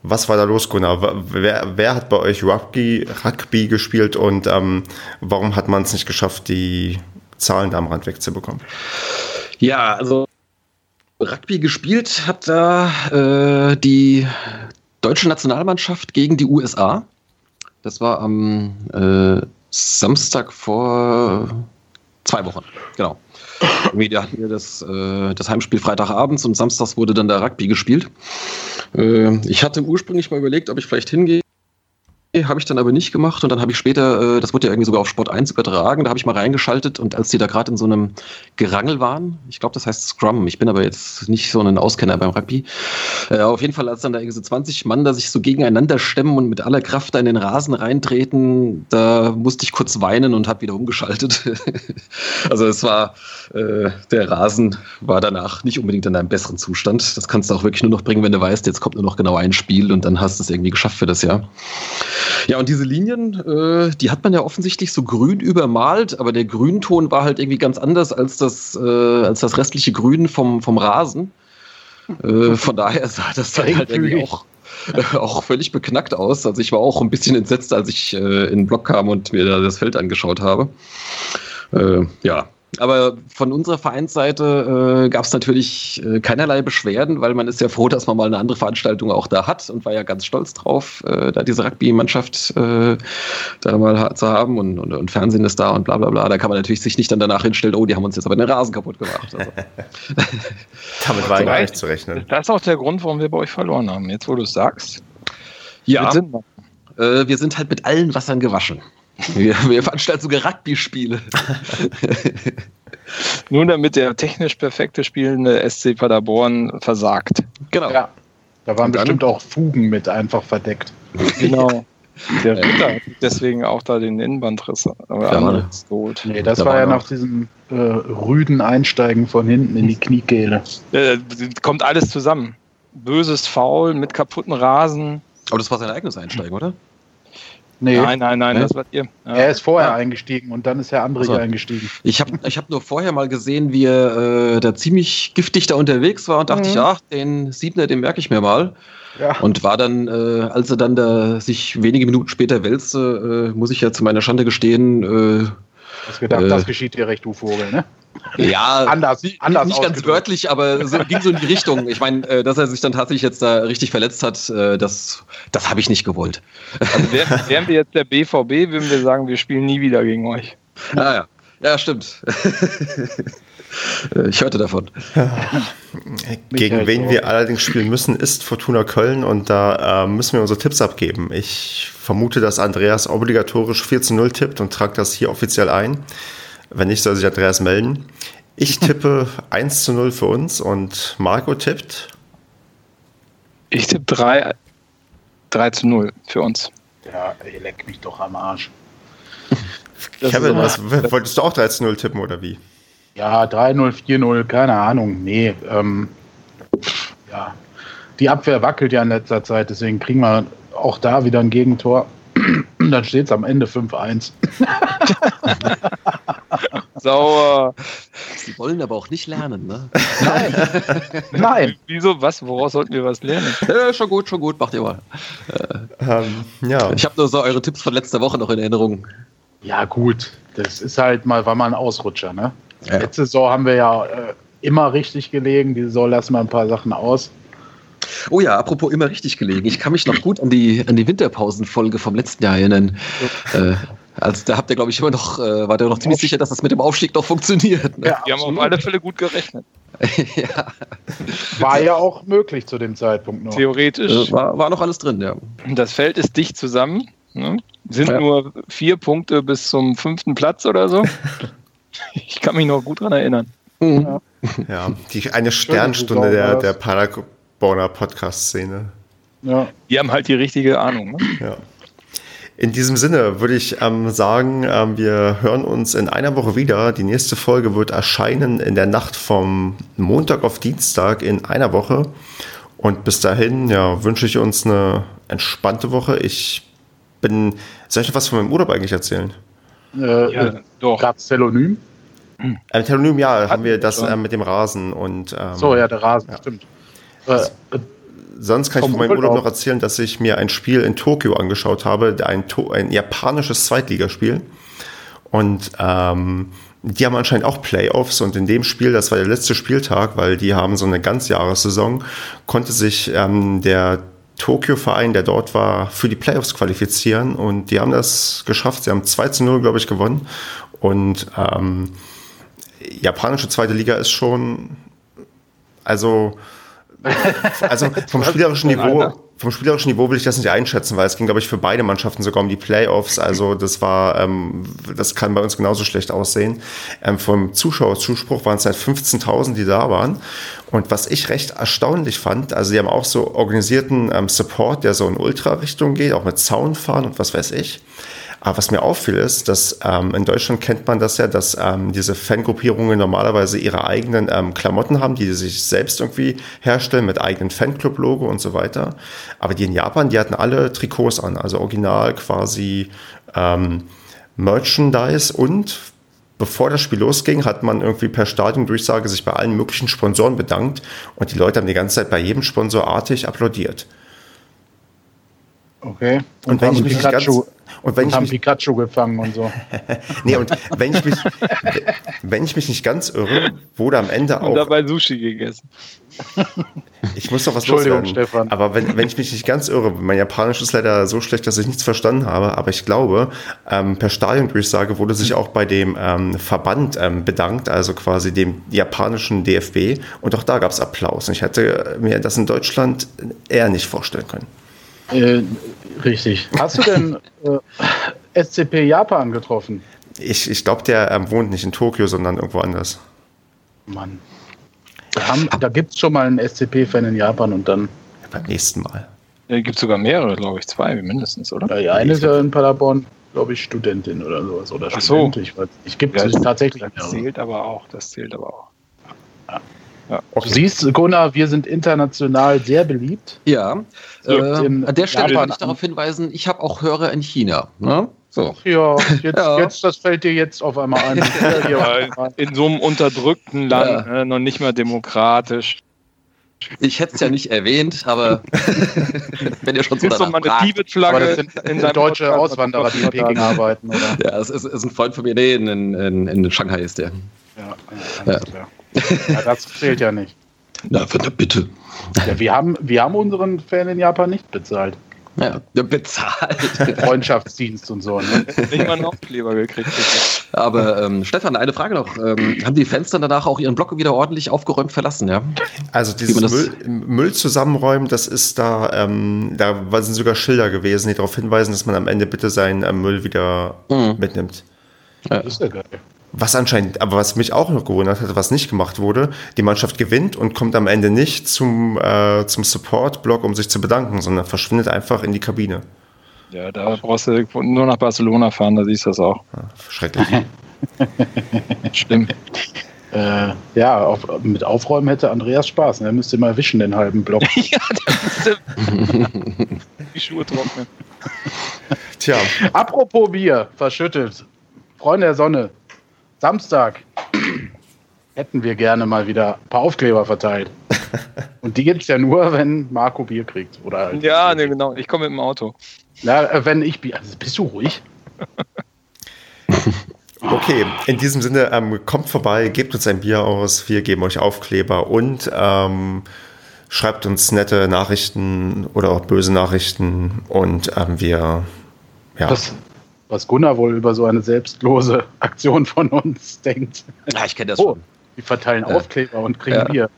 Was war da los, Gunnar? Wer, wer hat bei euch Rugby, Rugby gespielt und ähm, warum hat man es nicht geschafft, die Zahlen da am Rand wegzubekommen? Ja, also Rugby gespielt hat da äh, die deutsche Nationalmannschaft gegen die USA. Das war am äh, Samstag vor zwei Wochen, genau. Irgendwie hatten wir das, äh, das Heimspiel Freitagabends und samstags wurde dann der Rugby gespielt. Äh, ich hatte ursprünglich mal überlegt, ob ich vielleicht hingehe habe ich dann aber nicht gemacht und dann habe ich später, äh, das wurde ja irgendwie sogar auf Sport 1 übertragen, da habe ich mal reingeschaltet und als die da gerade in so einem Gerangel waren, ich glaube, das heißt Scrum, ich bin aber jetzt nicht so ein Auskenner beim Rugby, äh, auf jeden Fall, als dann da irgendwie so 20 Mann da sich so gegeneinander stemmen und mit aller Kraft da in den Rasen reintreten, da musste ich kurz weinen und habe wieder umgeschaltet. also es war, äh, der Rasen war danach nicht unbedingt in einem besseren Zustand. Das kannst du auch wirklich nur noch bringen, wenn du weißt, jetzt kommt nur noch genau ein Spiel und dann hast du es irgendwie geschafft für das Jahr. Ja, und diese Linien, äh, die hat man ja offensichtlich so grün übermalt, aber der Grünton war halt irgendwie ganz anders als das, äh, als das restliche Grün vom, vom Rasen. Äh, von daher sah das dann halt irgendwie auch, auch völlig beknackt aus. Also ich war auch ein bisschen entsetzt, als ich äh, in den Block kam und mir da das Feld angeschaut habe. Äh, ja, aber von unserer Vereinsseite äh, gab es natürlich äh, keinerlei Beschwerden, weil man ist ja froh, dass man mal eine andere Veranstaltung auch da hat und war ja ganz stolz drauf, äh, da diese Rugby-Mannschaft äh, da mal zu haben und, und, und, Fernsehen ist da und bla bla bla. Da kann man natürlich sich nicht dann danach hinstellen, oh, die haben uns jetzt aber den Rasen kaputt gemacht. Also. Damit war gar nicht zu rechnen. Das ist auch der Grund, warum wir bei euch verloren haben, jetzt wo du es sagst. Ja, äh, wir sind halt mit allen Wassern gewaschen. Wir, wir veranstalten sogar Rugby-Spiele. Nur damit der technisch perfekte spielende SC Paderborn versagt. Genau. Ja. Da waren bestimmt auch Fugen mit einfach verdeckt. Genau. Der Ritter hat deswegen auch da den Innenbandriss ja, geholt. Nee, das da war ja nach diesem äh, rüden Einsteigen von hinten in die Kniekehle. Äh, kommt alles zusammen. Böses Foul mit kaputten Rasen. Aber das war sein eigenes Einsteigen, oder? Nee. Nein, nein, nein, nee? das war ihr. Ja. Er ist vorher ja. eingestiegen und dann ist Herr Andrich also, eingestiegen. Ich habe ich hab nur vorher mal gesehen, wie er äh, da ziemlich giftig da unterwegs war und dachte mhm. ich, ach, den Siebner, den merke ich mir mal. Ja. Und war dann, äh, als er dann da sich wenige Minuten später wälzte, äh, muss ich ja zu meiner Schande gestehen, äh, hast gedacht, äh, das geschieht dir recht, du Vogel, ne? Ja, anders, anders nicht ganz wörtlich, aber so, ging so in die Richtung. Ich meine, äh, dass er sich dann tatsächlich jetzt da richtig verletzt hat, äh, das, das habe ich nicht gewollt. Also wären, wären wir jetzt der BVB, würden wir sagen, wir spielen nie wieder gegen euch. Ah, ja, ja, stimmt. ich hörte davon. Gegen wen wir allerdings spielen müssen, ist Fortuna Köln und da äh, müssen wir unsere Tipps abgeben. Ich vermute, dass Andreas obligatorisch 4 zu 0 tippt und trage das hier offiziell ein. Wenn nicht, soll sich Andreas melden. Ich tippe 1 zu 0 für uns und Marco tippt. Ich tippe 3, 3 zu 0 für uns. Ja, ey, leck mich doch am Arsch. Kevin, was, wolltest du auch 3 zu 0 tippen oder wie? Ja, 3-0, 4-0, keine Ahnung. Nee, ähm, ja. Die Abwehr wackelt ja in letzter Zeit, deswegen kriegen wir auch da wieder ein Gegentor. Dann steht es am Ende 5-1. Sauer. Sie wollen aber auch nicht lernen, ne? Nein. Nein. Wieso? Was? Woraus sollten wir was lernen? Ja, schon gut, schon gut, macht ihr mal. Ähm, ja. Ich habe nur so eure Tipps von letzter Woche noch in Erinnerung. Ja, gut. Das ist halt mal, war mal ein Ausrutscher, ne? Ja. Letzte Saison haben wir ja äh, immer richtig gelegen. Die Saison lassen wir ein paar Sachen aus. Oh ja, apropos immer richtig gelegen. Ich kann mich noch gut an die, an die Winterpausenfolge vom letzten Jahr erinnern. Äh, also da habt ihr, glaube ich, immer noch, äh, war ihr noch ziemlich sicher, dass das mit dem Aufstieg doch funktioniert. Ne? Ja, die haben auf alle Fälle gut gerechnet. ja. War ja auch möglich zu dem Zeitpunkt noch. Theoretisch. Äh, war, war noch alles drin, ja. Das Feld ist dicht zusammen. Ne? Sind ja. nur vier Punkte bis zum fünften Platz oder so. ich kann mich noch gut dran erinnern. Mhm. Ja, die, eine Sternstunde der, der Paderborner Podcast-Szene. Ja. Die haben halt die richtige Ahnung. Ne? Ja. In diesem Sinne würde ich ähm, sagen, ähm, wir hören uns in einer Woche wieder. Die nächste Folge wird erscheinen in der Nacht vom Montag auf Dienstag in einer Woche. Und bis dahin ja, wünsche ich uns eine entspannte Woche. Ich bin. Soll ich noch was von meinem Urlaub eigentlich erzählen? Äh, ja, doch. Gab es Telonym? Äh, Telonym, ja, haben wir das äh, mit dem Rasen und. Ähm, so, ja, der Rasen, ja. stimmt. Äh, Sonst kann ich von meinem Urlaub noch erzählen, dass ich mir ein Spiel in Tokio angeschaut habe, ein, ein japanisches Zweitligaspiel. Und ähm, die haben anscheinend auch Playoffs und in dem Spiel, das war der letzte Spieltag, weil die haben so eine Ganzjahressaison, konnte sich ähm, der Tokio-Verein, der dort war, für die Playoffs qualifizieren und die haben das geschafft. Sie haben 2 zu 0, glaube ich, gewonnen. Und ähm, japanische zweite Liga ist schon, also also vom spielerischen Niveau, vom spielerischen Niveau will ich das nicht einschätzen, weil es ging, glaube ich, für beide Mannschaften sogar um die Playoffs. Also das war, ähm, das kann bei uns genauso schlecht aussehen. Ähm, vom Zuschauerzuspruch waren es halt 15.000, die da waren. Und was ich recht erstaunlich fand, also die haben auch so organisierten ähm, Support, der so in Ultra-Richtung geht, auch mit Zaunfahren und was weiß ich. Aber was mir auffiel ist, dass ähm, in Deutschland kennt man das ja, dass ähm, diese Fangruppierungen normalerweise ihre eigenen ähm, Klamotten haben, die sie sich selbst irgendwie herstellen mit eigenen Fanclub-Logo und so weiter. Aber die in Japan, die hatten alle Trikots an, also original quasi ähm, Merchandise und bevor das Spiel losging, hat man irgendwie per Stadiondurchsage sich bei allen möglichen Sponsoren bedankt und die Leute haben die ganze Zeit bei jedem Sponsor artig applaudiert. Okay. Und, und wenn ich mich Pikachu, ganz, und wenn und ich haben mich, Pikachu gefangen und so. nee, und wenn ich mich, wenn ich mich nicht ganz irre, wurde am Ende auch. Und dabei Sushi gegessen. Ich muss doch was Entschuldigung, loswerden. Stefan. Aber wenn, wenn ich mich nicht ganz irre, mein Japanisch ist leider so schlecht, dass ich nichts verstanden habe, aber ich glaube, ähm, per Stadiondurchsage wurde sich auch bei dem ähm, Verband ähm, bedankt, also quasi dem japanischen DFB. Und auch da gab es Applaus. Und ich hätte mir das in Deutschland eher nicht vorstellen können. Äh, richtig. Hast du denn äh, SCP Japan getroffen? Ich, ich glaube, der ähm, wohnt nicht in Tokio, sondern irgendwo anders. Mann. Haben, da gibt es schon mal einen SCP-Fan in Japan und dann. Ja, beim nächsten Mal. Da gibt es sogar mehrere, glaube ich, zwei mindestens, oder? Ja, ja eine ist ja in Paderborn, glaube ich, Studentin oder sowas. Oder Ach so. Ich weiß nicht. Gibt es ja, tatsächlich. Das zählt aber auch, das zählt aber auch. Ja. Okay. Du siehst, Gunnar, wir sind international sehr beliebt. Ja. Äh, an der Stelle Japan. ich darauf hinweisen, ich habe auch Hörer in China. Ne? So. Ja, jetzt, ja. jetzt, das fällt dir jetzt auf einmal ein. ja, in so einem unterdrückten Land, ja. ne, noch nicht mal demokratisch. Ich hätte es ja nicht erwähnt, aber wenn ihr schon so danach mal eine Tibet-Flagge das sind in deutsche Auswanderer, die in Peking arbeiten, oder? Ja, es ist, ist, ein Freund von mir. Nee, in, in, in Shanghai ist der. Ja, ja, ja. das zählt ja nicht. Na, bitte. Ja, wir, haben, wir haben unseren Fan in Japan nicht bezahlt. Ja, bezahlt. Freundschaftsdienst und so. Ne? Nicht mal einen Aufkleber gekriegt. Aber ähm, Stefan, eine Frage noch. Ähm, haben die Fans dann danach auch ihren Block wieder ordentlich aufgeräumt verlassen, ja? Also dieses Müll, Müll, zusammenräumen, das ist da, ähm, da sind sogar Schilder gewesen, die darauf hinweisen, dass man am Ende bitte seinen äh, Müll wieder mhm. mitnimmt. Ja. Das ist ja geil. Was anscheinend, aber was mich auch noch gewundert hat, was nicht gemacht wurde, die Mannschaft gewinnt und kommt am Ende nicht zum, äh, zum Support-Block, um sich zu bedanken, sondern verschwindet einfach in die Kabine. Ja, da brauchst du nur nach Barcelona fahren, da siehst du das auch. Ja, schrecklich. Schlimm. Äh, ja, auf, mit Aufräumen hätte Andreas Spaß. Ne? Er müsste mal wischen, den halben Block. ja, der müsste die Schuhe trocknen. Tja. Apropos Bier, verschüttet. Freunde der Sonne, Samstag hätten wir gerne mal wieder ein paar Aufkleber verteilt. Und die gibt es ja nur, wenn Marco Bier kriegt. Oder halt ja, nee, genau. Ich komme mit dem Auto. Na, äh, wenn ich Bier. Also bist du ruhig? Okay, in diesem Sinne, ähm, kommt vorbei, gebt uns ein Bier aus, wir geben euch Aufkleber und ähm, schreibt uns nette Nachrichten oder auch böse Nachrichten und ähm, wir ja. Das, was Gunnar wohl über so eine selbstlose Aktion von uns denkt. Ja, ich kenne das oh, schon. Die verteilen ja. Aufkleber und kriegen ja. Bier.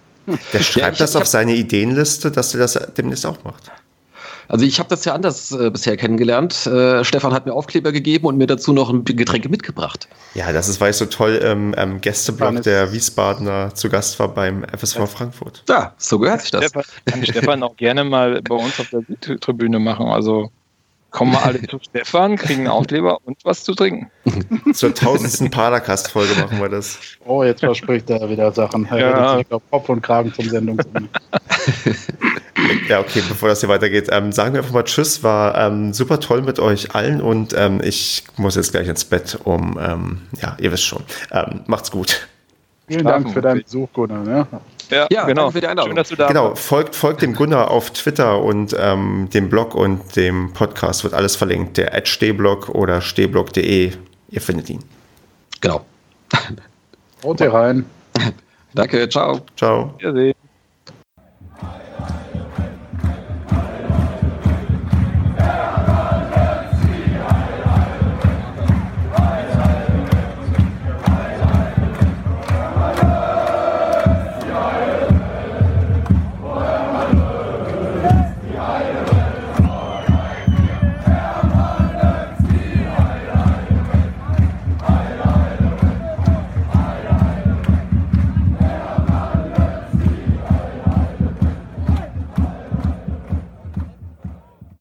Der schreibt ja, ich, das auf seine Ideenliste, dass er das demnächst auch macht. Also ich habe das ja anders äh, bisher kennengelernt. Äh, Stefan hat mir Aufkleber gegeben und mir dazu noch ein Getränke mitgebracht. Ja, das ist, weil ich so toll im ähm, Gästeblock der Wiesbadener zu Gast war beim FSV ja. Frankfurt. Ja, so gehört sich das. Stefan, kann Stefan auch gerne mal bei uns auf der Tribüne machen. Also kommen alle zu Stefan, kriegen einen Aufkleber und was zu trinken. Zur tausendsten Padercast-Folge machen wir das. Oh, jetzt verspricht er wieder Sachen. Er ja. sich auf Kopf und Kragen zum Sendungsende. ja, okay, bevor das hier weitergeht, ähm, sagen wir einfach mal Tschüss. War ähm, super toll mit euch allen und ähm, ich muss jetzt gleich ins Bett, um, ähm, ja, ihr wisst schon. Ähm, macht's gut. Vielen Dank für deinen Besuch, Gunnar. Ne? Ja, ja genau. Für die Schön, dass du da Genau, folgt, folgt dem Gunnar auf Twitter und ähm, dem Blog und dem Podcast wird alles verlinkt. Der Stehblog oder stehblog.de. Ihr findet ihn. Genau. Haut rein. Danke, ciao. Ciao. Wiedersehen.